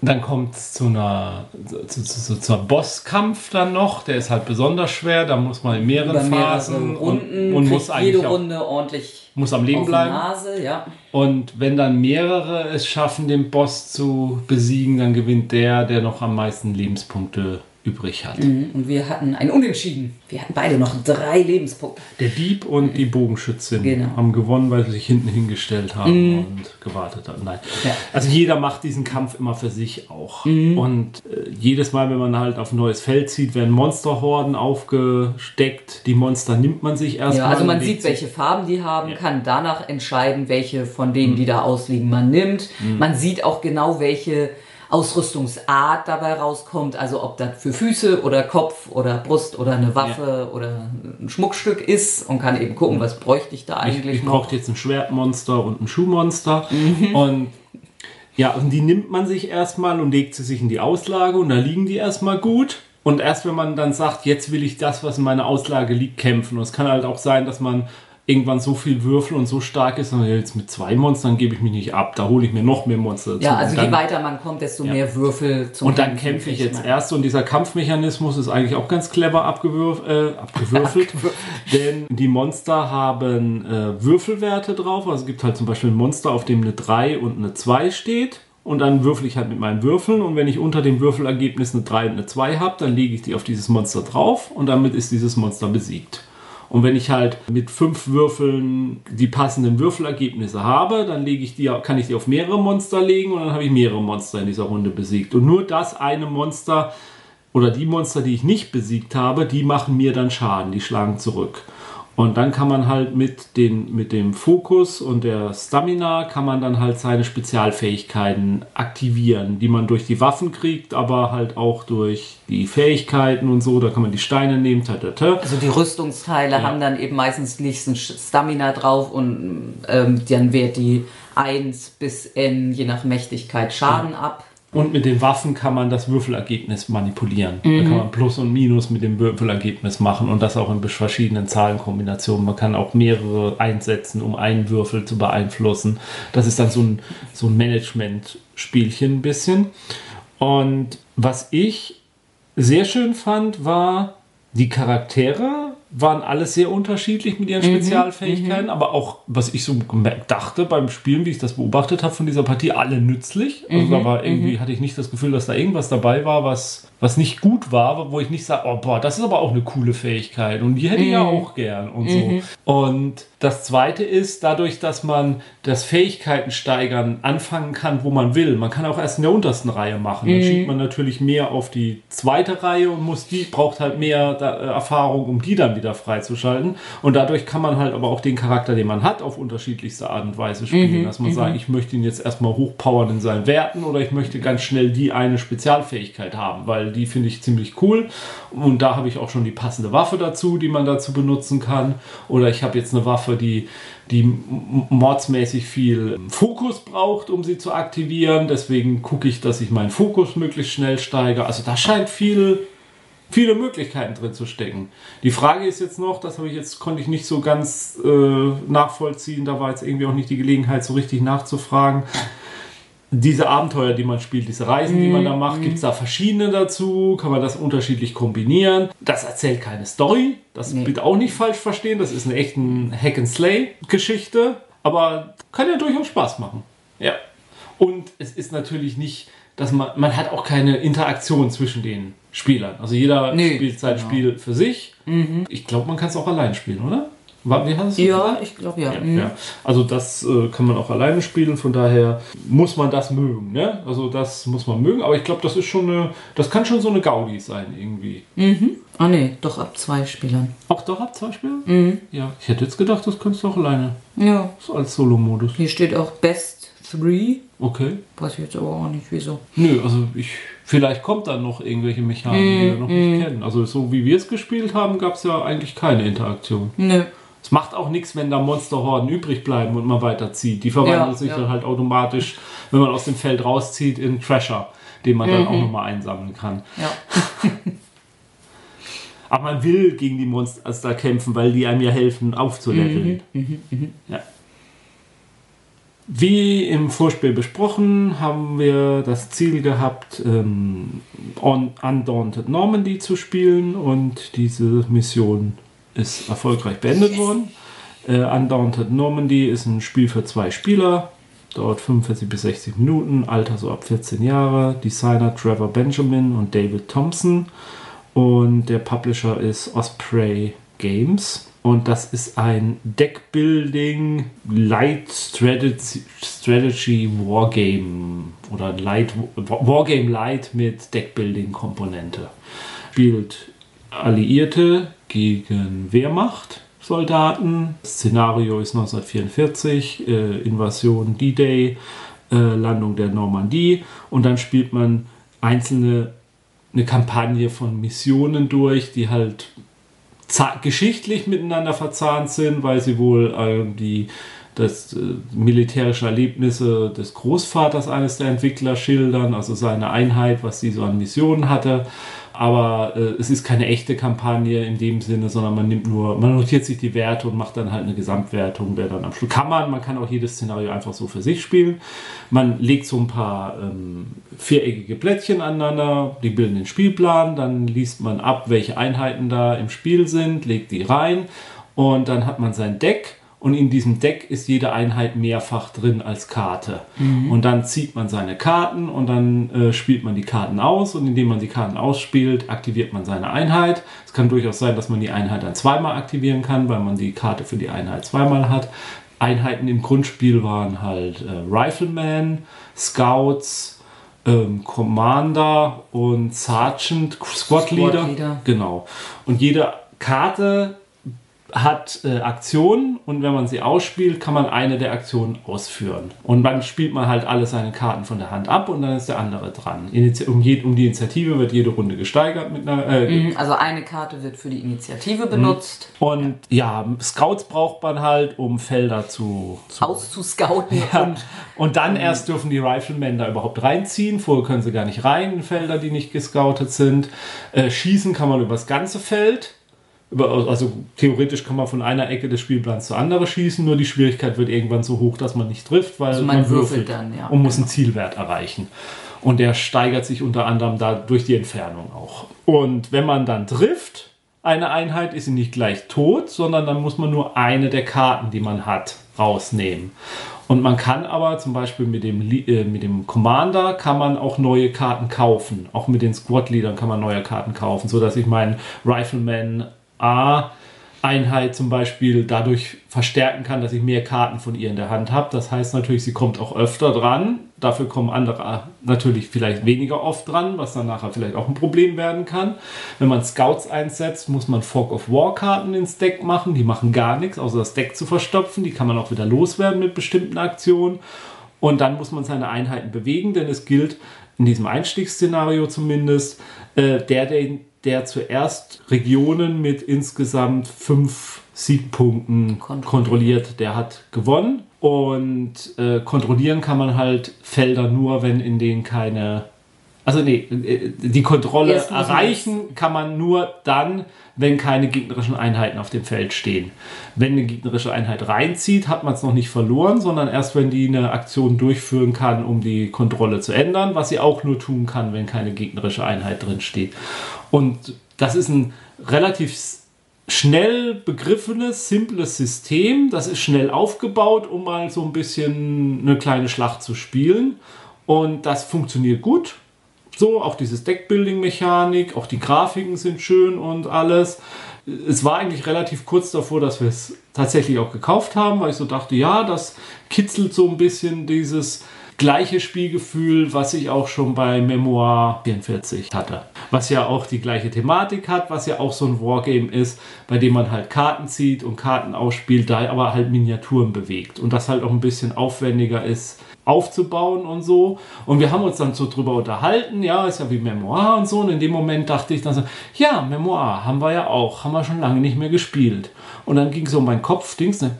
dann kommt es zu einer zu, zu, zu, zu Bosskampf dann noch. Der ist halt besonders schwer. Da muss man in mehreren mehrere Phasen Runden und, und muss eigentlich jede auch, Runde ordentlich muss am Leben bleiben. Nase, ja. Und wenn dann mehrere es schaffen, den Boss zu besiegen, dann gewinnt der, der noch am meisten Lebenspunkte übrig hat. Und wir hatten ein Unentschieden. Wir hatten beide noch drei Lebenspunkte. Der Dieb und die Bogenschützin Genau. haben gewonnen, weil sie sich hinten hingestellt haben und gewartet haben. Nein. Ja. Also jeder macht diesen Kampf immer für sich auch. Und äh, jedes Mal, wenn man halt auf ein neues Feld zieht, werden Monsterhorden aufgesteckt. Die Monster nimmt man sich erstmal. Ja, also man sieht, welche Farben die haben, Ja. kann danach entscheiden, welche von denen, die da ausliegen, man nimmt. Man sieht auch genau, welche Ausrüstungsart dabei rauskommt, also ob das für Füße oder Kopf oder Brust oder eine Waffe oder ein Schmuckstück ist und kann eben gucken, was bräuchte ich da Ich, eigentlich ich noch. brauche jetzt ein Schwertmonster und ein Schuhmonster. Mhm. Und ja, und die nimmt man sich erstmal und legt sie sich in die Auslage und da liegen die erstmal gut. Und erst wenn man dann sagt, jetzt will ich das, was in meiner Auslage liegt, kämpfen. Und es kann halt auch sein, dass man irgendwann so viel Würfel und so stark ist, und jetzt mit zwei Monstern gebe ich mich nicht ab, da hole ich mir noch mehr Monster dazu. Ja, also dann, je weiter man kommt, desto Ja. mehr Würfel zum Und dann Kämpfen kämpfe ich jetzt erst und dieser Kampfmechanismus ist eigentlich auch ganz clever abgewürf äh, abgewürfelt. denn die Monster haben äh, Würfelwerte drauf. Also es gibt halt zum Beispiel ein Monster, auf dem eine 3 und eine 2 steht. Und dann würfel ich halt mit meinen Würfeln. Und wenn ich unter dem Würfelergebnis eine 3 und eine 2 habe, dann lege ich die auf dieses Monster drauf und damit ist dieses Monster besiegt. Und wenn ich halt mit fünf Würfeln die passenden Würfelergebnisse habe, dann lege ich die, kann ich die auf mehrere Monster legen und dann habe ich mehrere Monster in dieser Runde besiegt. Und nur das eine Monster oder die Monster, die ich nicht besiegt habe, die machen mir dann Schaden, die schlagen zurück. Und dann kann man halt mit, den, mit dem Fokus und der Stamina kann man dann halt seine Spezialfähigkeiten aktivieren, die man durch die Waffen kriegt, aber halt auch durch die Fähigkeiten und so. Da kann man die Steine nehmen, tatata. Also die Rüstungsteile haben dann eben meistens nicht so ein Stamina drauf und ähm, dann wehrt die 1 bis N, je nach Mächtigkeit, Schaden ab. Und mit den Waffen kann man das Würfelergebnis manipulieren. Da kann man Plus und Minus mit dem Würfelergebnis machen und das auch in verschiedenen Zahlenkombinationen. Man kann auch mehrere einsetzen, um einen Würfel zu beeinflussen. Das ist dann so ein, so ein Management-Spielchen ein bisschen. Und was ich sehr schön fand, war, die Charaktere waren alles sehr unterschiedlich mit ihren Spezialfähigkeiten, aber auch, was ich so dachte beim Spielen, wie ich das beobachtet habe von dieser Partie, alle nützlich. Also da war irgendwie, hatte ich nicht das Gefühl, dass da irgendwas dabei war, was, was nicht gut war, wo ich nicht sage, oh boah, das ist aber auch eine coole Fähigkeit und die hätte ich ja auch gern und so. Und das zweite ist, dadurch, dass man das Fähigkeiten steigern anfangen kann, wo man will. Man kann auch erst in der untersten Reihe machen. Dann schiebt man natürlich mehr auf die zweite Reihe und muss die, braucht halt mehr äh, Erfahrung, um die dann wieder freizuschalten. Und dadurch kann man halt aber auch den Charakter, den man hat, auf unterschiedlichste Art und Weise spielen. Dass man sagt, ich möchte ihn jetzt erstmal hochpowern in seinen Werten oder ich möchte ganz schnell die eine Spezialfähigkeit haben, weil die finde ich ziemlich cool. Und da habe ich auch schon die passende Waffe dazu, die man dazu benutzen kann. Oder ich habe jetzt eine Waffe, die, die mordsmäßig viel Fokus braucht, um sie zu aktivieren. Deswegen gucke ich, dass ich meinen Fokus möglichst schnell steige. Also da scheint viel, viele Möglichkeiten drin zu stecken. Die Frage ist jetzt noch, das habe ich jetzt, konnte ich nicht so ganz äh, nachvollziehen, da war jetzt irgendwie auch nicht die Gelegenheit, so richtig nachzufragen. Diese Abenteuer, die man spielt, diese Reisen, die man da macht, gibt es da verschiedene dazu? Kann man das unterschiedlich kombinieren? Das erzählt keine Story. Das Nee. bitte auch nicht falsch verstehen. Das ist eine echte Hack-and-Slay-Geschichte. Aber kann ja durchaus Spaß machen. Ja. Und es ist natürlich nicht, dass man, man hat auch keine Interaktion zwischen den Spielern. Also jeder Nee, spielt sein genau. Spiel für sich. Ich glaube, man kann es auch allein spielen, oder? Wie hast du Ja, ich glaube ja. Ja, Mhm. ja. Also das äh, kann man auch alleine spielen, von daher muss man das mögen, ne? Also das muss man mögen, aber ich glaube, das ist schon eine, das kann schon so eine Gaudi sein irgendwie. Ah nee, doch ab zwei Spielern. Auch doch ab zwei Spiele? Mhm. Ja, ich hätte jetzt gedacht, das könntest du auch alleine. Ja. So als Solo-Modus. Hier steht auch Best 3. Okay. Weiß ich jetzt aber auch nicht wieso. Nö, also ich, vielleicht kommt dann noch irgendwelche Mechanik, die wir noch nicht kennen. Also so wie wir es gespielt haben, gab es ja eigentlich keine Interaktion. Nö. Es macht auch nichts, wenn da Monsterhorden übrig bleiben und man weiterzieht. Die verwandeln Ja, sich ja. dann halt automatisch, wenn man aus dem Feld rauszieht, in Treasure, den man dann auch nochmal einsammeln kann. Ja. Aber man will gegen die Monster kämpfen, weil die einem ja helfen, aufzuleveln. Ja. Wie im Vorspiel besprochen, haben wir das Ziel gehabt, ähm, On Undaunted Normandy zu spielen und diese Mission ist erfolgreich beendet worden. Äh, Undaunted Normandy ist ein Spiel für zwei Spieler, dauert 45 bis 60 Minuten, Alter so ab 14 Jahre, Designer Trevor Benjamin und David Thompson. Und der Publisher ist Osprey Games. Und das ist ein Deckbuilding Light Strategy, Strategy Wargame oder Light Wargame Light mit Deckbuilding Komponente. Spielt Alliierte gegen Wehrmacht. Soldaten. Das Szenario ist 1944, äh, Invasion D-Day, äh, Landung der Normandie und dann spielt man einzelne eine Kampagne von Missionen durch, die halt geschichtlich miteinander verzahnt sind, weil sie wohl äh, die das äh, militärische Erlebnisse des Großvaters eines der Entwickler schildern, also seine Einheit, was sie so an Missionen hatte aber äh, es ist keine echte Kampagne in dem Sinne, sondern man nimmt nur, man notiert sich die Werte und macht dann halt eine Gesamtwertung, wer dann am Schluss kann man, man kann auch jedes Szenario einfach so für sich spielen. Man legt so ein paar ähm, viereckige Plättchen aneinander, die bilden den Spielplan, dann liest man ab, welche Einheiten da im Spiel sind, legt die rein und dann hat man sein Deck und in diesem Deck ist jede Einheit mehrfach drin als Karte. Mhm. Und dann zieht man seine Karten und dann äh, spielt man die Karten aus und indem man die Karten ausspielt, aktiviert man seine Einheit. Es kann durchaus sein, dass man die Einheit dann zweimal aktivieren kann, weil man die Karte für die Einheit zweimal hat. Einheiten im Grundspiel waren halt äh, Rifleman, Scouts, ähm, Commander und Sergeant, Squad Leader. Squad Leader. Genau. Und jede Karte hat äh, Aktionen und wenn man sie ausspielt, kann man eine der Aktionen ausführen. Und dann spielt man halt alle seine Karten von der Hand ab und dann ist der andere dran. Inizi um, je, um, die Initiative wird jede Runde gesteigert mit einer. Äh, mhm, also eine Karte wird für die Initiative mhm. benutzt. Und ja, Scouts braucht man halt, um Felder zu, zu auszuscouten. Ja. Und, und dann mhm. erst dürfen die Riflemen da überhaupt reinziehen. Vorher können sie gar nicht rein in Felder, die nicht gescoutet sind. Äh, schießen kann man über das ganze Feld also theoretisch kann man von einer Ecke des Spielplans zur anderen schießen, nur die Schwierigkeit wird irgendwann so hoch, dass man nicht trifft, weil also man, man, würfelt, dann, ja. und muss einen Zielwert erreichen. Und der steigert sich unter anderem da durch die Entfernung auch. Und wenn man dann trifft, eine Einheit ist sie nicht gleich tot, sondern dann muss man nur eine der Karten, die man hat, rausnehmen. Und man kann aber zum Beispiel mit dem, äh, mit dem Commander kann man auch neue Karten kaufen. Auch mit den Squad-Leadern kann man neue Karten kaufen, sodass ich meinen Rifleman A Einheit zum Beispiel dadurch verstärken kann, dass ich mehr Karten von ihr in der Hand habe. Das heißt natürlich, sie kommt auch öfter dran. Dafür kommen andere natürlich vielleicht weniger oft dran, was dann nachher vielleicht auch ein Problem werden kann. Wenn man Scouts einsetzt, muss man Fog of War Karten ins Deck machen. Die machen gar nichts, außer das Deck zu verstopfen. Die kann man auch wieder loswerden mit bestimmten Aktionen. Und dann muss man seine Einheiten bewegen, denn es gilt in diesem Einstiegsszenario zumindest, äh, der, der der zuerst Regionen mit insgesamt fünf Siegpunkten kontrolliert, kontrolliert der hat gewonnen. Und äh, kontrollieren kann man halt Felder nur, wenn in denen keine also nee, äh, die Kontrolle erreichen kann man nur dann, wenn keine gegnerischen Einheiten auf dem Feld stehen. Wenn eine gegnerische Einheit reinzieht, hat man es noch nicht verloren, sondern erst wenn die eine Aktion durchführen kann, um die Kontrolle zu ändern, was sie auch nur tun kann, wenn keine gegnerische Einheit drin steht. Und das ist ein relativ schnell begriffenes, simples System. Das ist schnell aufgebaut, um mal so ein bisschen eine kleine Schlacht zu spielen. Und das funktioniert gut. So, auch dieses Deckbuilding-Mechanik, auch die Grafiken sind schön und alles. Es war eigentlich relativ kurz davor, dass wir es tatsächlich auch gekauft haben, weil ich so dachte, ja, das kitzelt so ein bisschen dieses gleiche Spielgefühl, was ich auch schon bei Memoir 44 hatte. Was ja auch die gleiche Thematik hat, was ja auch so ein Wargame ist, bei dem man halt Karten zieht und Karten ausspielt, da aber halt Miniaturen bewegt. Und das halt auch ein bisschen aufwendiger ist aufzubauen und so. Und wir haben uns dann so drüber unterhalten, ja, ist ja wie Memoir und so. Und in dem Moment dachte ich dann so, ja, Memoir haben wir ja auch, haben wir schon lange nicht mehr gespielt. Und dann ging so mein Kopf, Dings, ne,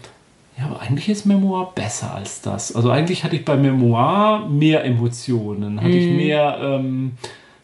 ja, aber eigentlich ist Memoir besser als das. Also eigentlich hatte ich bei Memoir mehr Emotionen, hatte mm. ich mhm. mehr ähm,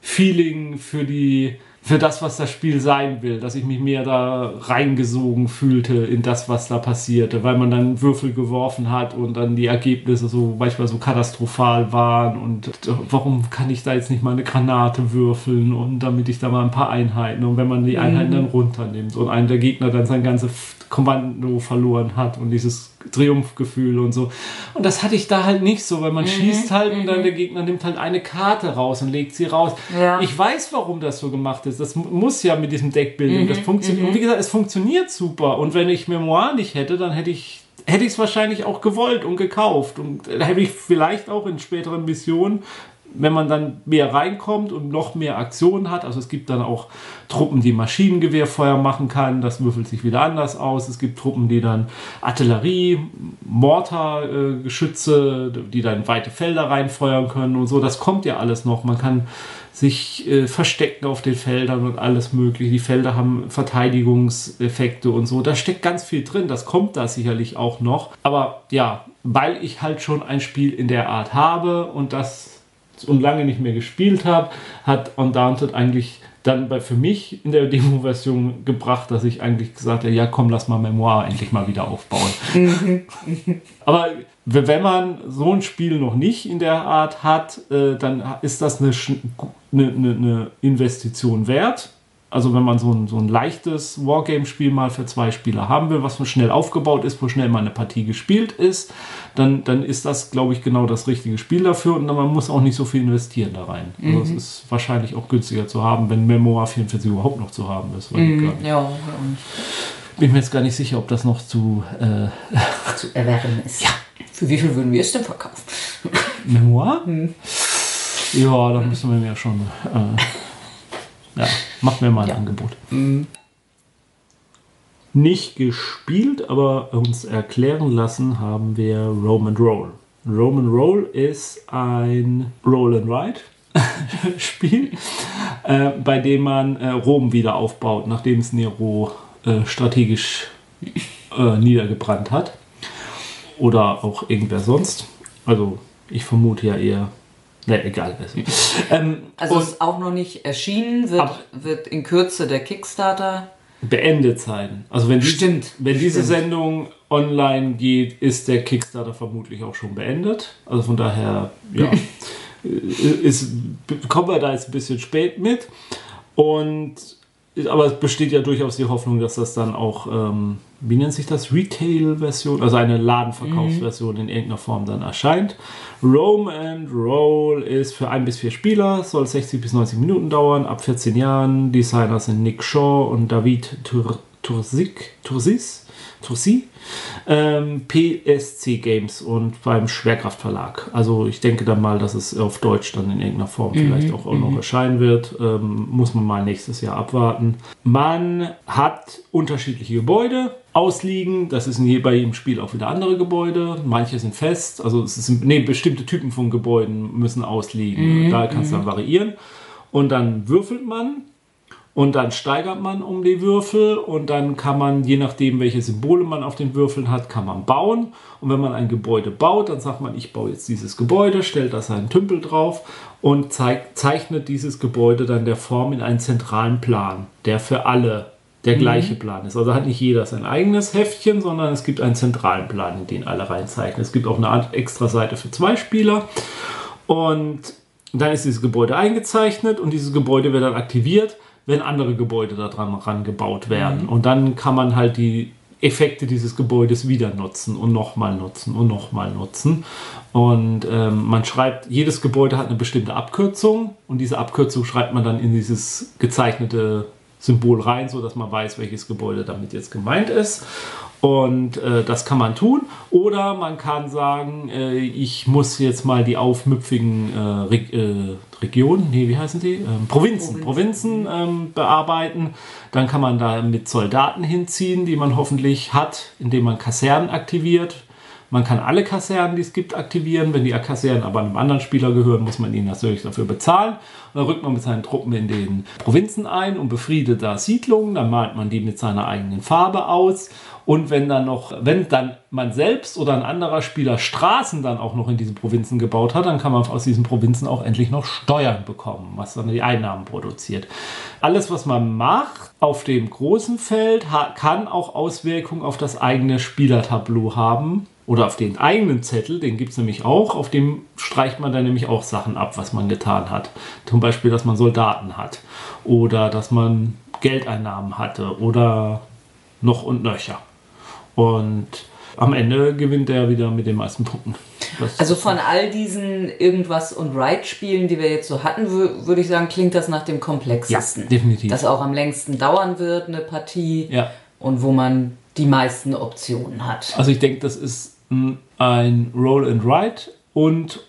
Feeling für die für das, was das Spiel sein will, dass ich mich mehr da reingesogen fühlte in das, was da passierte, weil man dann Würfel geworfen hat und dann die Ergebnisse so manchmal so katastrophal waren und warum kann ich da jetzt nicht mal eine Granate würfeln und damit ich da mal ein paar Einheiten und wenn man die Einheiten mhm. dann runternimmt und einen der Gegner dann sein ganzes Kommando verloren hat und dieses Triumphgefühl und so. Und das hatte ich da halt nicht so, weil man mhm, schießt halt und dann mhm. der Gegner nimmt halt eine Karte raus und legt sie raus. Ja. Ich weiß, warum das so gemacht ist. Das muss ja mit diesem Deckbuilding. Mhm, das funktioniert. Mhm. Und wie gesagt, es funktioniert super. Und wenn ich Memoir nicht hätte, dann hätte ich hätte ich es wahrscheinlich auch gewollt und gekauft. Und da hätte ich vielleicht auch in späteren Missionen wenn man dann mehr reinkommt und noch mehr Aktionen hat, also es gibt dann auch Truppen, die Maschinengewehrfeuer machen kann, das würfelt sich wieder anders aus. Es gibt Truppen, die dann Artillerie, Mortargeschütze, äh, die dann weite Felder reinfeuern können und so. Das kommt ja alles noch. Man kann sich äh, verstecken auf den Feldern und alles mögliche. Die Felder haben Verteidigungseffekte und so. Da steckt ganz viel drin. Das kommt da sicherlich auch noch. Aber ja, weil ich halt schon ein Spiel in der Art habe und das und lange nicht mehr gespielt habe, hat Undaunted eigentlich dann bei, für mich in der Demo-Version gebracht, dass ich eigentlich gesagt habe, ja komm, lass mal Memoir endlich mal wieder aufbauen. Mhm. Aber wenn man so ein Spiel noch nicht in der Art hat, äh, dann ist das eine, eine, eine Investition wert. Also wenn man so ein, so ein leichtes Wargame-Spiel mal für zwei Spieler haben will, was schnell aufgebaut ist, wo schnell mal eine Partie gespielt ist, dann, dann ist das, glaube ich, genau das richtige Spiel dafür und man muss auch nicht so viel investieren da rein. Mhm. Also es ist wahrscheinlich auch günstiger zu haben, wenn Memoir 44 überhaupt noch zu haben ist. Mhm. Ja, ja. Bin mir jetzt gar nicht sicher, ob das noch zu, äh zu erwerben ist. Ja. Für wie viel würden wir es denn verkaufen? Memoir? Mhm. Ja, da müssen wir ja schon. Äh, ja, mach mir mal ein ja. Angebot. Mhm. Nicht gespielt, aber uns erklären lassen haben wir Roman Roll. Roman Roll ist ein Roll and Ride Spiel, äh, bei dem man äh, Rom wieder aufbaut, nachdem es Nero äh, strategisch äh, niedergebrannt hat. Oder auch irgendwer sonst. Also ich vermute ja eher Ne, egal. Also, ähm, also ist auch noch nicht erschienen, wird, wird in Kürze der Kickstarter beendet sein. Also wenn, stimmt, die, wenn diese stimmt. Sendung online geht, ist der Kickstarter vermutlich auch schon beendet. Also von daher, ja, ist, kommen wir da jetzt ein bisschen spät mit. Und aber es besteht ja durchaus die Hoffnung, dass das dann auch, ähm, wie nennt sich das, Retail-Version, also eine Ladenverkaufsversion mhm. in irgendeiner Form dann erscheint. Roam and Roll ist für ein bis vier Spieler, soll 60 bis 90 Minuten dauern, ab 14 Jahren. Designer sind Nick Shaw und David Tursis, Tursi. Ähm, PSC Games und beim Schwerkraft Verlag. Also ich denke dann mal, dass es auf Deutsch dann in irgendeiner Form mhm. vielleicht auch, auch noch mhm. erscheinen wird. Ähm, muss man mal nächstes Jahr abwarten. Man hat unterschiedliche Gebäude ausliegen. Das ist bei jedem Spiel auch wieder andere Gebäude. Manche sind fest. Also es sind nee, bestimmte Typen von Gebäuden müssen ausliegen. Mhm. Da kann es dann mhm. variieren. Und dann würfelt man und dann steigert man um die Würfel und dann kann man, je nachdem, welche Symbole man auf den Würfeln hat, kann man bauen. Und wenn man ein Gebäude baut, dann sagt man, ich baue jetzt dieses Gebäude, stellt da seinen Tümpel drauf und zeigt, zeichnet dieses Gebäude dann der Form in einen zentralen Plan, der für alle der mhm. gleiche Plan ist. Also hat nicht jeder sein eigenes Heftchen, sondern es gibt einen zentralen Plan, in den alle reinzeichnen. Es gibt auch eine Art extra Seite für zwei Spieler. Und dann ist dieses Gebäude eingezeichnet und dieses Gebäude wird dann aktiviert wenn andere Gebäude daran rangebaut werden. Mhm. Und dann kann man halt die Effekte dieses Gebäudes wieder nutzen und nochmal nutzen und nochmal nutzen. Und ähm, man schreibt, jedes Gebäude hat eine bestimmte Abkürzung und diese Abkürzung schreibt man dann in dieses gezeichnete Symbol rein, sodass man weiß, welches Gebäude damit jetzt gemeint ist. Und äh, das kann man tun. Oder man kann sagen, äh, ich muss jetzt mal die aufmüpfigen äh, Re äh, Regionen, nee, wie heißen die? Ähm, Provinzen, Provinzen, Provinzen ähm, bearbeiten. Dann kann man da mit Soldaten hinziehen, die man hoffentlich hat, indem man Kasernen aktiviert. Man kann alle Kasernen, die es gibt, aktivieren. Wenn die Kasernen aber einem anderen Spieler gehören, muss man ihn natürlich dafür bezahlen. Und dann rückt man mit seinen Truppen in den Provinzen ein und befriedet da Siedlungen. Dann malt man die mit seiner eigenen Farbe aus. Und wenn dann noch, wenn dann man selbst oder ein anderer Spieler Straßen dann auch noch in diese Provinzen gebaut hat, dann kann man aus diesen Provinzen auch endlich noch Steuern bekommen, was dann die Einnahmen produziert. Alles, was man macht auf dem großen Feld, kann auch Auswirkungen auf das eigene Spielertableau haben. Oder auf den eigenen Zettel, den gibt es nämlich auch, auf dem streicht man dann nämlich auch Sachen ab, was man getan hat. Zum Beispiel, dass man Soldaten hat oder dass man Geldeinnahmen hatte oder noch und nöcher. Und am Ende gewinnt er wieder mit den meisten Punkten. Das also von all diesen Irgendwas und Ride-Spielen, die wir jetzt so hatten, würde ich sagen, klingt das nach dem komplexesten. Ja, definitiv. Das auch am längsten dauern wird, eine Partie. Ja. Und wo man die meisten Optionen hat. Also ich denke, das ist ein Roll and Ride und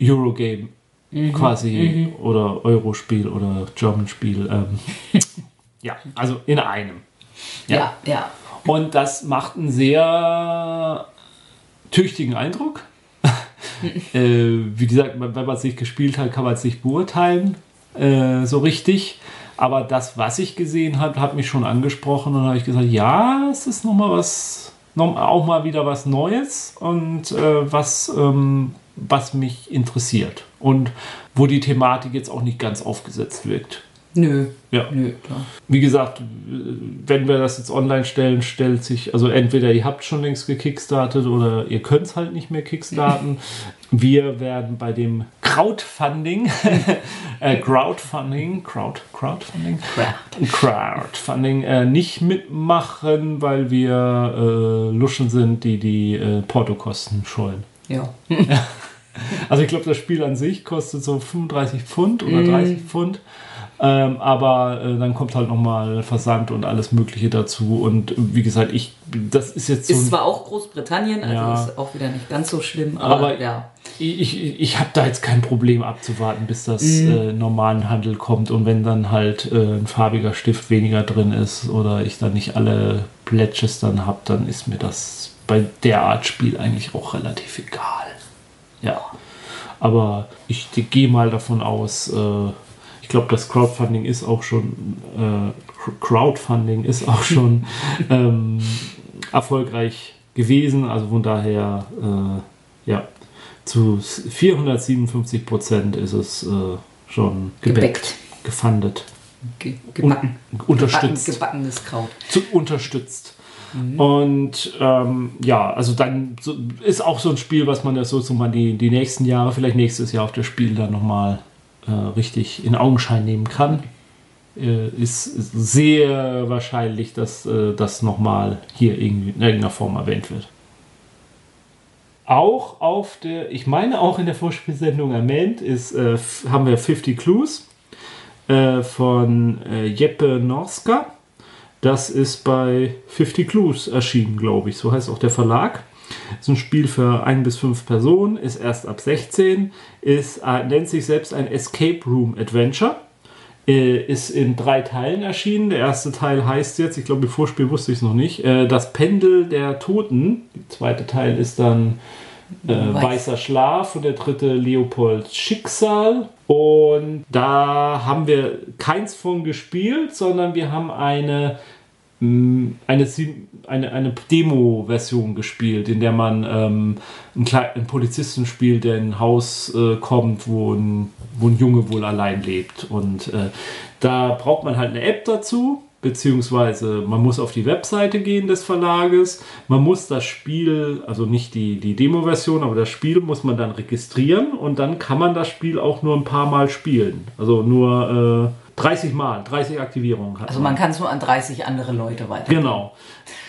Eurogame quasi oder Eurospiel oder German-Spiel. Ähm, ja, also in einem. Ja, ja. Und das macht einen sehr tüchtigen Eindruck. äh, wie gesagt, wenn man es nicht gespielt hat, kann man es nicht beurteilen, äh, so richtig. Aber das, was ich gesehen habe, hat mich schon angesprochen und habe ich gesagt, ja, es ist nochmal was, auch mal wieder was Neues und äh, was, ähm, was mich interessiert. Und wo die Thematik jetzt auch nicht ganz aufgesetzt wirkt. Nö. Ja. Nö, klar. Wie gesagt, wenn wir das jetzt online stellen, stellt sich, also entweder ihr habt schon längst gekickstartet oder ihr könnt es halt nicht mehr kickstarten. Wir werden bei dem Crowdfunding, äh, Crowdfunding, Crowd, Crowdfunding, Crowdfunding äh, nicht mitmachen, weil wir äh, Luschen sind, die die äh, Portokosten scheuen. Ja. Also ich glaube, das Spiel an sich kostet so 35 Pfund oder 30 Pfund. Ähm, aber äh, dann kommt halt nochmal Versand und alles Mögliche dazu. Und wie gesagt, ich, das ist jetzt so. Ist zwar auch Großbritannien, also Ja. ist auch wieder nicht ganz so schlimm, aber, Aber ja. ich, ich, ich habe da jetzt kein Problem abzuwarten, bis das äh, normalen Handel kommt. Und wenn dann halt äh, ein farbiger Stift weniger drin ist oder ich dann nicht alle Pledges dann habe, dann ist mir das bei der Art Spiel eigentlich auch relativ egal. Ja. Aber ich gehe mal davon aus, äh, glaube, das Crowdfunding ist auch schon, äh, Crowdfunding ist auch schon ähm, erfolgreich gewesen. Also von daher, äh, ja, zu 457 Prozent ist es äh, schon gebackt, Gebäckt. gefundet, Ge gebacken. unterstützt Gebacken, gebackenes Kraut. zu, unterstützt. Und ähm, ja, also dann so, ist auch so ein Spiel, was man ja so, so mal die, die nächsten Jahre, vielleicht nächstes Jahr auf das Spiel dann nochmal äh, richtig in Augenschein nehmen kann. Äh, ist, sehr wahrscheinlich, dass äh, das nochmal hier in irgendeiner Form erwähnt wird. Auch auf der, ich meine auch in der Vorspielsendung erwähnt, ist, äh, haben wir 50 Clues äh, von äh, Jeppe Norska. Das ist bei 50 Clues erschienen, glaube ich. So heißt auch der Verlag. Ist ein Spiel für ein bis fünf Personen, ist erst ab 16, ist, äh, nennt sich selbst ein Escape Room Adventure. Äh, ist in drei Teilen erschienen. Der erste Teil heißt jetzt, ich glaube, im Vorspiel wusste ich es noch nicht, äh, Das Pendel der Toten. Der zweite Teil ist dann äh, Weiß. Weißer Schlaf und der dritte Leopolds Schicksal. Und da haben wir keins von gespielt, sondern wir haben eine, eine, Sim- eine, eine Demo-Version gespielt, in der man ähm, einen, Kle- einen Polizisten spielt, der in ein Haus äh, kommt, wo ein, wo ein Junge wohl allein lebt. Und äh, da braucht man halt eine App dazu, beziehungsweise man muss auf die Webseite gehen des Verlages. Man muss das Spiel, also nicht die, die Demo-Version, aber das Spiel muss man dann registrieren und dann kann man das Spiel auch nur ein paar Mal spielen. Also nur äh, 30 Mal, 30 Aktivierungen hat Also man kann es nur an 30 andere Leute weiter. Genau.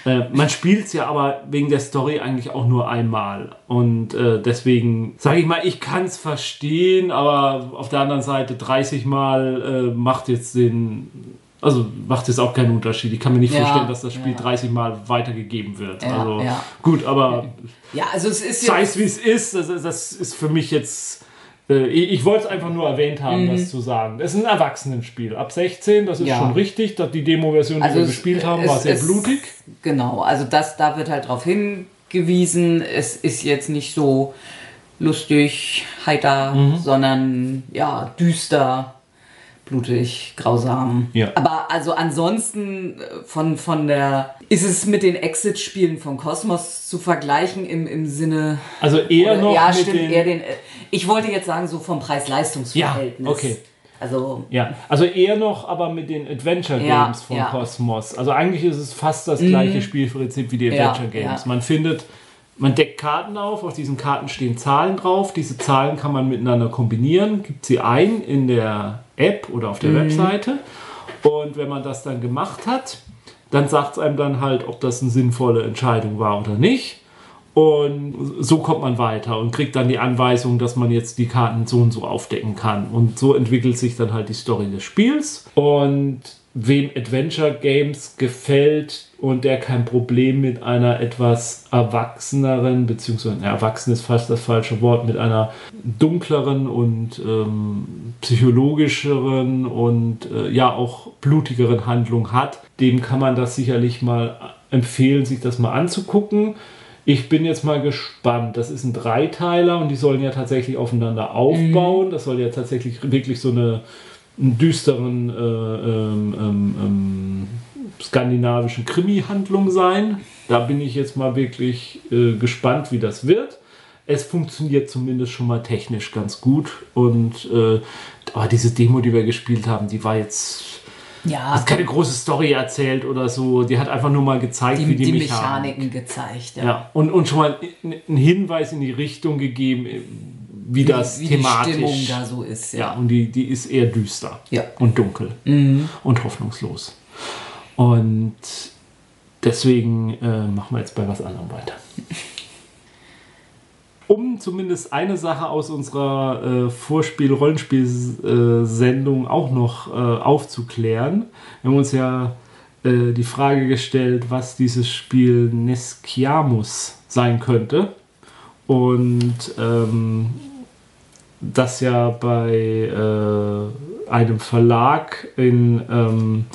Äh, man spielt es ja aber wegen der Story eigentlich auch nur einmal. Und äh, deswegen sage ich mal, ich kann es verstehen, aber auf der anderen Seite 30 Mal äh, macht jetzt den. Also macht jetzt auch keinen Unterschied. Ich kann mir nicht Ja, vorstellen, dass das Spiel ja. 30 Mal weitergegeben wird. Ja, also ja. gut, aber Ja, also es ist sei es wie es ist, das, ist- das ist für mich jetzt. Äh, Ich wollte es einfach nur erwähnt haben, Mhm. das zu sagen. Es ist ein Erwachsenenspiel. Ab 16, das ist Ja. schon richtig. dass Die Demo-Version, die Also wir es- gespielt haben, es- war sehr es- blutig. Genau, also das, da wird halt darauf hingewiesen, es ist jetzt nicht so lustig, heiter, Mhm. sondern ja, düster, blutig, grausam. Ja. Aber also ansonsten äh, von, von der, ist es mit den Exit-Spielen von Cosmos zu vergleichen im, im Sinne. Also eher Oder- noch ja, mit stimmt, den, eher den. äh, Ich wollte jetzt sagen, so vom Preis-Leistungs-Verhältnis. Ja, okay. Also, Ja, also eher noch aber mit den Adventure Ja, Games von ja. Cosmos. Also eigentlich ist es fast das gleiche Spielprinzip wie die Ja, Adventure Games. ja. Man findet, man deckt Karten auf, auf diesen Karten stehen Zahlen drauf. Diese Zahlen kann man miteinander kombinieren, gibt sie ein in der App oder auf der Webseite. Und wenn man das dann gemacht hat, dann sagt es einem dann halt, ob das eine sinnvolle Entscheidung war oder nicht. Und so kommt man weiter und kriegt dann die Anweisung, dass man jetzt die Karten so und so aufdecken kann. Und so entwickelt sich dann halt die Story des Spiels. Und wem Adventure Games gefällt und der kein Problem mit einer etwas erwachseneren, beziehungsweise erwachsen ist fast das falsche Wort, mit einer dunkleren und ähm, psychologischeren und äh, ja auch blutigeren Handlung hat, dem kann man das sicherlich mal empfehlen, sich das mal anzugucken. Ich bin jetzt mal gespannt. Das ist ein Dreiteiler und die sollen ja tatsächlich aufeinander aufbauen. Mhm. Das soll ja tatsächlich wirklich so eine einen düsteren äh, ähm, ähm, ähm, skandinavischen Krimi-Handlung sein. Da bin ich jetzt mal wirklich äh, gespannt, wie das wird. Es funktioniert zumindest schon mal technisch ganz gut. Und äh, aber diese Demo, die wir gespielt haben, die war jetzt. Ja. Hat keine große Story erzählt oder so. Die hat einfach nur mal gezeigt, die, wie die, die Mechaniken Mechanik. gezeigt. Ja. ja. Und, und schon mal einen Hinweis in die Richtung gegeben, wie, das wie thematisch die Stimmung da so ist. Ja, ja und die, die ist eher düster ja. und dunkel mhm. und hoffnungslos. Und deswegen äh, machen wir jetzt bei was anderem weiter. Um zumindest eine Sache aus unserer äh, Vorspiel-Rollenspiel-Sendung äh, auch noch äh, aufzuklären. Wir haben uns ja äh, die Frage gestellt, was dieses Spiel Nesciamus sein könnte. Und ähm, das ja bei äh, einem Verlag in ähm,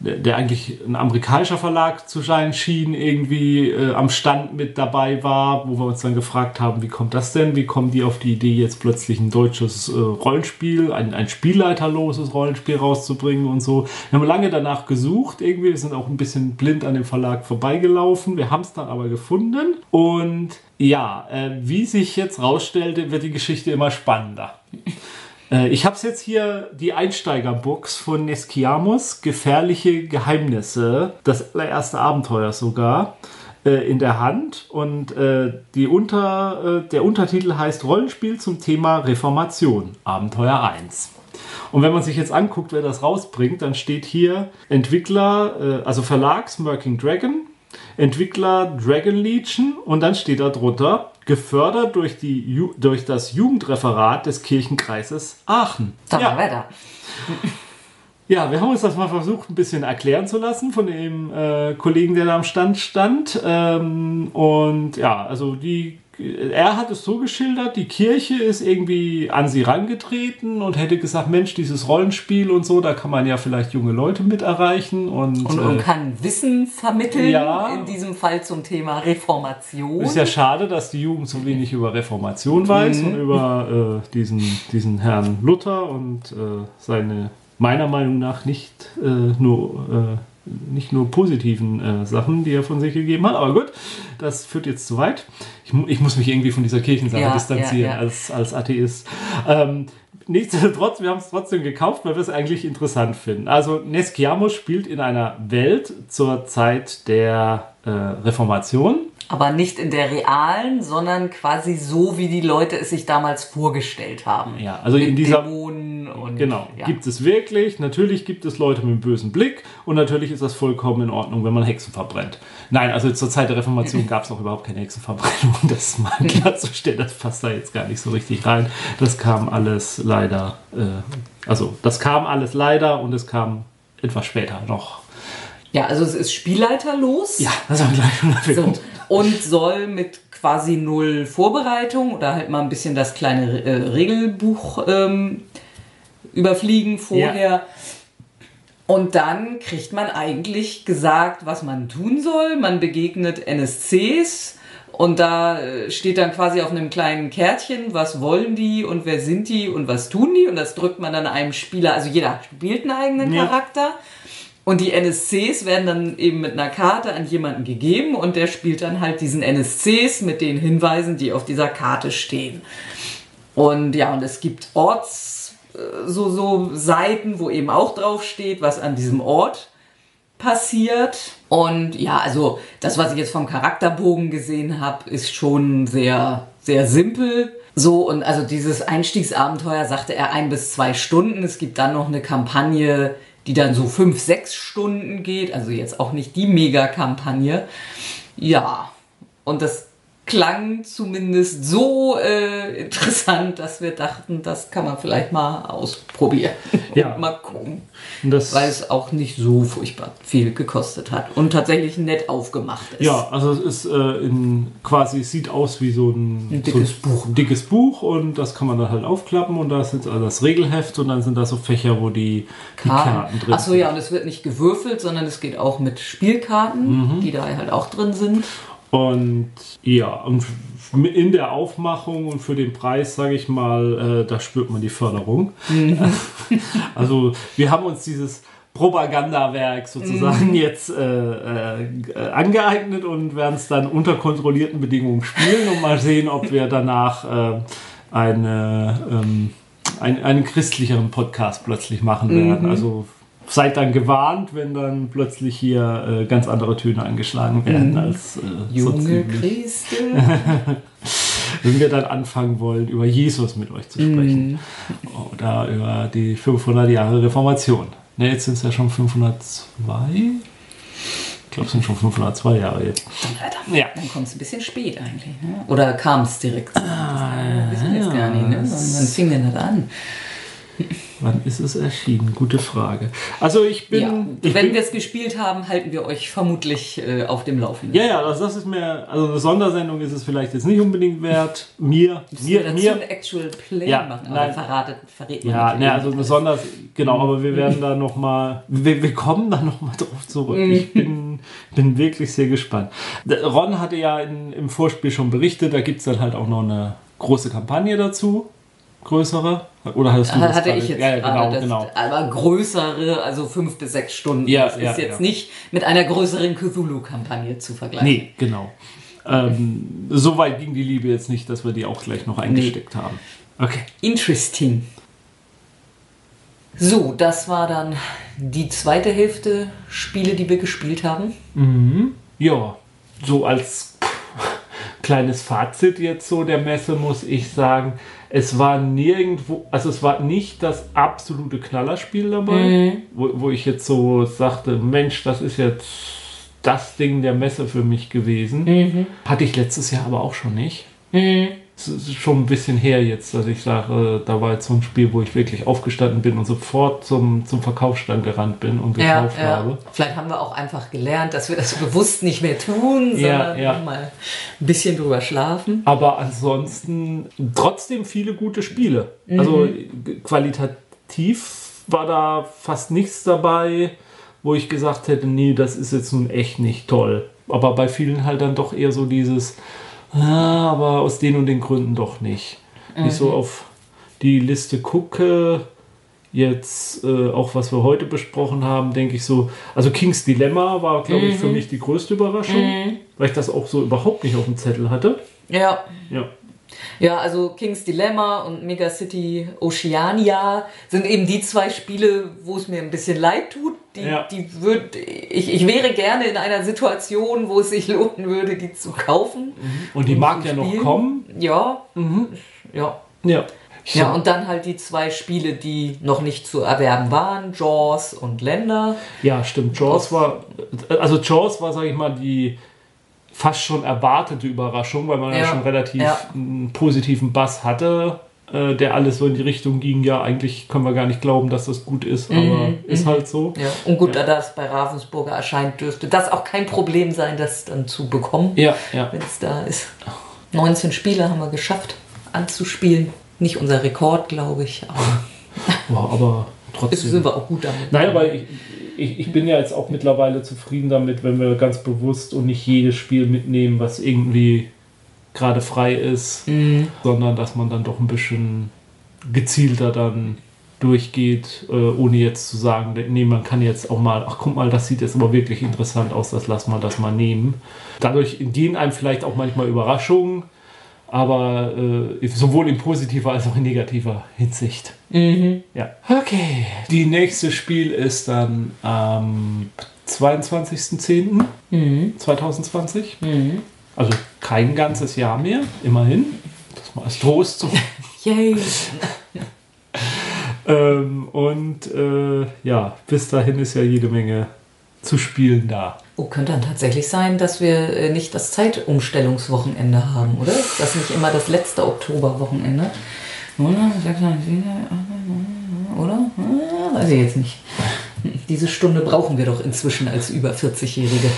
der eigentlich ein amerikanischer Verlag zu sein schien, irgendwie äh, am Stand mit dabei war, wo wir uns dann gefragt haben, wie kommt das denn? Wie kommen die auf die Idee, jetzt plötzlich ein deutsches äh, Rollenspiel, ein, ein spielleiterloses Rollenspiel rauszubringen und so. Wir haben lange danach gesucht, irgendwie, wir sind auch ein bisschen blind an dem Verlag vorbeigelaufen. Wir haben es dann aber gefunden und ja, äh, wie sich jetzt rausstellte, wird die Geschichte immer spannender. Äh, ich habe es jetzt hier, die Einsteigerbox von Nesciamus, Gefährliche Geheimnisse, das allererste Abenteuer sogar, äh, in der Hand. Und äh, die Unter, äh, der Untertitel heißt Rollenspiel zum Thema Reformation, Abenteuer 1. Und wenn man sich jetzt anguckt, wer das rausbringt, dann steht hier Entwickler, also Verlag Smirking Dragon, Entwickler Dragon Legion und dann steht da drunter gefördert durch, die, durch das Jugendreferat des Kirchenkreises Aachen. Donnerwetter. Ja. Ja, wir haben uns das mal versucht, ein bisschen erklären zu lassen von dem äh, Kollegen, der da am Stand stand. Ähm, und ja, also die er hat es so geschildert, die Kirche ist irgendwie an sie rangetreten und hätte gesagt, Mensch, dieses Rollenspiel und so, da kann man ja vielleicht junge Leute mit erreichen und, und, und äh, kann Wissen vermitteln, ja, in diesem Fall zum Thema Reformation. Ist ja schade, dass die Jugend so wenig über Reformation weiß mhm. und über äh, diesen, diesen Herrn Luther und äh, seine meiner Meinung nach nicht äh, nur äh, nicht nur positiven äh, Sachen, die er von sich gegeben hat. Aber gut, das führt jetzt zu weit. Ich, ich muss mich irgendwie von dieser Kirchensache ja, distanzieren ja, ja. Als, als Atheist. Ähm, nichtsdestotrotz, wir haben es trotzdem gekauft, weil wir es eigentlich interessant finden. Also Nesciamo spielt in einer Welt zur Zeit der äh, Reformation. Aber nicht in der realen, sondern quasi so, wie die Leute es sich damals vorgestellt haben. Ja, also Mit in dieser. Dämonen und, genau, ja. gibt es wirklich. Natürlich gibt es Leute mit einem bösen Blick und natürlich ist das vollkommen in Ordnung, wenn man Hexen verbrennt. Nein, also zur Zeit der Reformation gab es noch überhaupt keine Hexenverbrennung. Das ist mal klarzustellen, das passt da jetzt gar nicht so richtig rein. Das kam alles leider, äh, also das kam alles leider und es kam etwas später noch ja, also es ist spielleiterlos. Ja, das haben wir gleich schon so, Und soll mit quasi null Vorbereitung oder halt mal ein bisschen das kleine äh, Regelbuch ähm, überfliegen vorher. Ja. Und dann kriegt man eigentlich gesagt, was man tun soll. Man begegnet NSCs und da äh, steht dann quasi auf einem kleinen Kärtchen, was wollen die und wer sind die und was tun die. Und das drückt man dann einem Spieler. Also jeder spielt einen eigenen ja. Charakter. Und die NSCs werden dann eben mit einer Karte an jemanden gegeben und der spielt dann halt diesen NSCs mit den Hinweisen, die auf dieser Karte stehen. Und ja, und es gibt Orts, so, so Seiten, wo eben auch drauf steht, was an diesem Ort passiert. Und ja, also das, was ich jetzt vom Charakterbogen gesehen habe, ist schon sehr, sehr simpel. So, und also dieses Einstiegsabenteuer sagte er ein bis zwei Stunden. Es gibt dann noch eine Kampagne, die dann so fünf, sechs Stunden geht. Also jetzt auch nicht die Mega-Kampagne. Ja, und das klang zumindest so äh, interessant, dass wir dachten, das kann man vielleicht mal ausprobieren. Ja. mal gucken. Und das, Weil es auch nicht so furchtbar viel gekostet hat und tatsächlich nett aufgemacht ist. ja, also es ist äh, in quasi es sieht aus wie so ein, Ein dickes so Buch. ein dickes Buch und das kann man dann halt aufklappen und da ist jetzt also das Regelheft und dann sind da so Fächer, wo die, die Karten drin Achso, sind. ja, und es wird nicht gewürfelt, sondern es geht auch mit Spielkarten, die da halt auch drin sind. Und ja, und in der Aufmachung und für den Preis, sage ich mal, äh, da spürt man die Förderung. also wir haben uns dieses Propagandawerk sozusagen jetzt äh, äh, äh, angeeignet und werden es dann unter kontrollierten Bedingungen spielen und mal sehen, ob wir danach äh, eine, ähm, ein, einen christlicheren Podcast plötzlich machen werden. Also seid dann gewarnt, wenn dann plötzlich hier äh, ganz andere Töne angeschlagen werden als äh, Junge. Christe. Wenn wir dann anfangen wollen, über Jesus mit euch zu sprechen. Oder über die 500 Jahre Reformation. Ne, jetzt sind es ja schon 502. Ich glaube, es sind schon 502 Jahre jetzt. Ja. Dann kommt es ein bisschen spät eigentlich. Ne? Oder kam es direkt? Ah, wissen wir jetzt gar nicht. Ne? Wann fing denn das an? Wann ist es erschienen? Gute Frage. Also ich bin... Ja, ich wenn wir es gespielt haben, halten wir euch vermutlich äh, auf dem Laufenden. ja, ja, das, das ist mir... Also eine Sondersendung ist es vielleicht jetzt nicht unbedingt wert. Mir, mir, dazu mir, ein Actual Play Ja, machen, nein. verratet, verrät Ja, ne, also eine. Sonders, genau, aber wir werden da nochmal, wir, wir kommen da nochmal drauf zurück. Ich bin, bin wirklich sehr gespannt. Ron hatte ja in, im Vorspiel schon berichtet, da gibt es dann halt auch noch eine große Kampagne dazu, größere. Oder hattest du das hatte gerade? ich jetzt ja, ja, genau, das, genau. aber größere, also fünf bis sechs Stunden. Ja, das ja, ist jetzt nicht mit einer größeren Cthulhu-Kampagne zu vergleichen. Nee, genau. Ähm, so weit ging die Liebe jetzt nicht, dass wir die auch gleich noch eingesteckt haben. Okay. Interesting. So, das war dann die zweite Hälfte Spiele, die wir gespielt haben. Ja, so als kleines Fazit jetzt so der Messe muss ich sagen, es war nirgendwo, also es war nicht das absolute Knallerspiel dabei, wo, wo ich jetzt so sagte, Mensch, das ist jetzt das Ding der Messe für mich gewesen. Hatte ich letztes Jahr aber auch schon nicht. Ist schon ein bisschen her jetzt, dass ich sage, da war jetzt so ein Spiel, wo ich wirklich aufgestanden bin und sofort zum, zum Verkaufsstand gerannt bin und Ja, gekauft ja. habe. Vielleicht haben wir auch einfach gelernt, dass wir das bewusst nicht mehr tun, Ja, sondern ja. mal ein bisschen drüber schlafen. Aber ansonsten trotzdem viele gute Spiele. Also g- qualitativ war da fast nichts dabei, wo ich gesagt hätte, nee, das ist jetzt nun echt nicht toll. Aber bei vielen halt dann doch eher so dieses, ah, aber aus den und den Gründen doch nicht. Wenn ich so auf die Liste gucke, jetzt äh, auch was wir heute besprochen haben, denke ich so, also King's Dilemma war, glaube ich, für mich die größte Überraschung, weil ich das auch so überhaupt nicht auf dem Zettel hatte. Ja. Ja. Ja, also King's Dilemma und Megacity Oceania sind eben die zwei Spiele, wo es mir ein bisschen leid tut. Die, Ja. die würd, ich, ich wäre gerne in einer Situation, wo es sich lohnen würde, die zu kaufen. Und die und mag ja noch spielen. kommen. Ja, ja. Ja. Ja, und dann halt die zwei Spiele, die noch nicht zu erwerben waren, Jaws und Länder. ja, stimmt. Jaws war, also Jaws war, sage ich mal, die fast schon erwartete Überraschung, weil man ja, Ja, schon relativ ja. einen positiven Bass hatte, äh, der alles so in die Richtung ging. Ja, eigentlich können wir gar nicht glauben, dass das gut ist, aber ist halt so. Ja. Und gut, da das bei Ravensburger erscheint, dürfte das auch kein Problem sein, das dann zu bekommen, Ja, ja. wenn es da ist. 19 Spiele haben wir geschafft anzuspielen. Nicht unser Rekord, glaube ich, aber Boah, aber trotzdem. sind wir auch gut damit. Nein, aber ich, ich, ich bin ja jetzt auch mittlerweile zufrieden damit, wenn wir ganz bewusst und nicht jedes Spiel mitnehmen, was irgendwie gerade frei ist, sondern dass man dann doch ein bisschen gezielter dann durchgeht, äh, ohne jetzt zu sagen, nee, man kann jetzt auch mal, ach guck mal, das sieht jetzt aber wirklich interessant aus, das lass mal das mal nehmen. Dadurch gehen einem vielleicht auch manchmal Überraschungen, aber äh, sowohl in positiver als auch in negativer Hinsicht. Ja. Okay. Die nächste Spiel ist dann am 22.10.2020. Also kein ganzes Jahr mehr, immerhin. Das mal als Trost. So. Yay! ähm, und äh, ja, bis dahin ist ja jede Menge zu spielen da. Oh, könnte dann tatsächlich sein, dass wir äh, nicht das Zeitumstellungswochenende haben, oder? Ist das nicht immer das letzte Oktoberwochenende? Oder? Weiß ich jetzt nicht. Diese Stunde brauchen wir doch inzwischen als über 40-Jährige.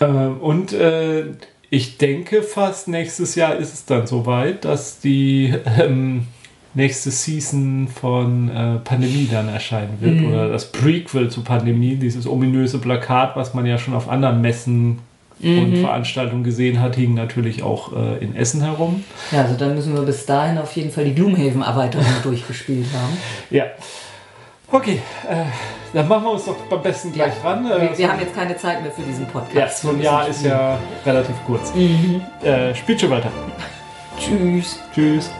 Ähm, und äh, ich denke fast nächstes Jahr ist es dann soweit, dass die ähm, nächste Season von äh, Pandemie dann erscheinen wird. Mhm. Oder das Prequel zu Pandemie, dieses ominöse Plakat, was man ja schon auf anderen Messen mhm. und Veranstaltungen gesehen hat, hing natürlich auch äh, in Essen herum. Ja, also dann müssen wir bis dahin auf jeden Fall die Gloomhaven-Erweiterung durchgespielt haben. Ja. Okay, äh, dann machen wir uns doch am besten gleich ja. ran. Wir, wir, haben jetzt keine Zeit mehr für diesen Podcast. Ja, so ein Jahr ist ja relativ kurz. Mhm. Äh, spielt schon weiter. Tschüss. Tschüss.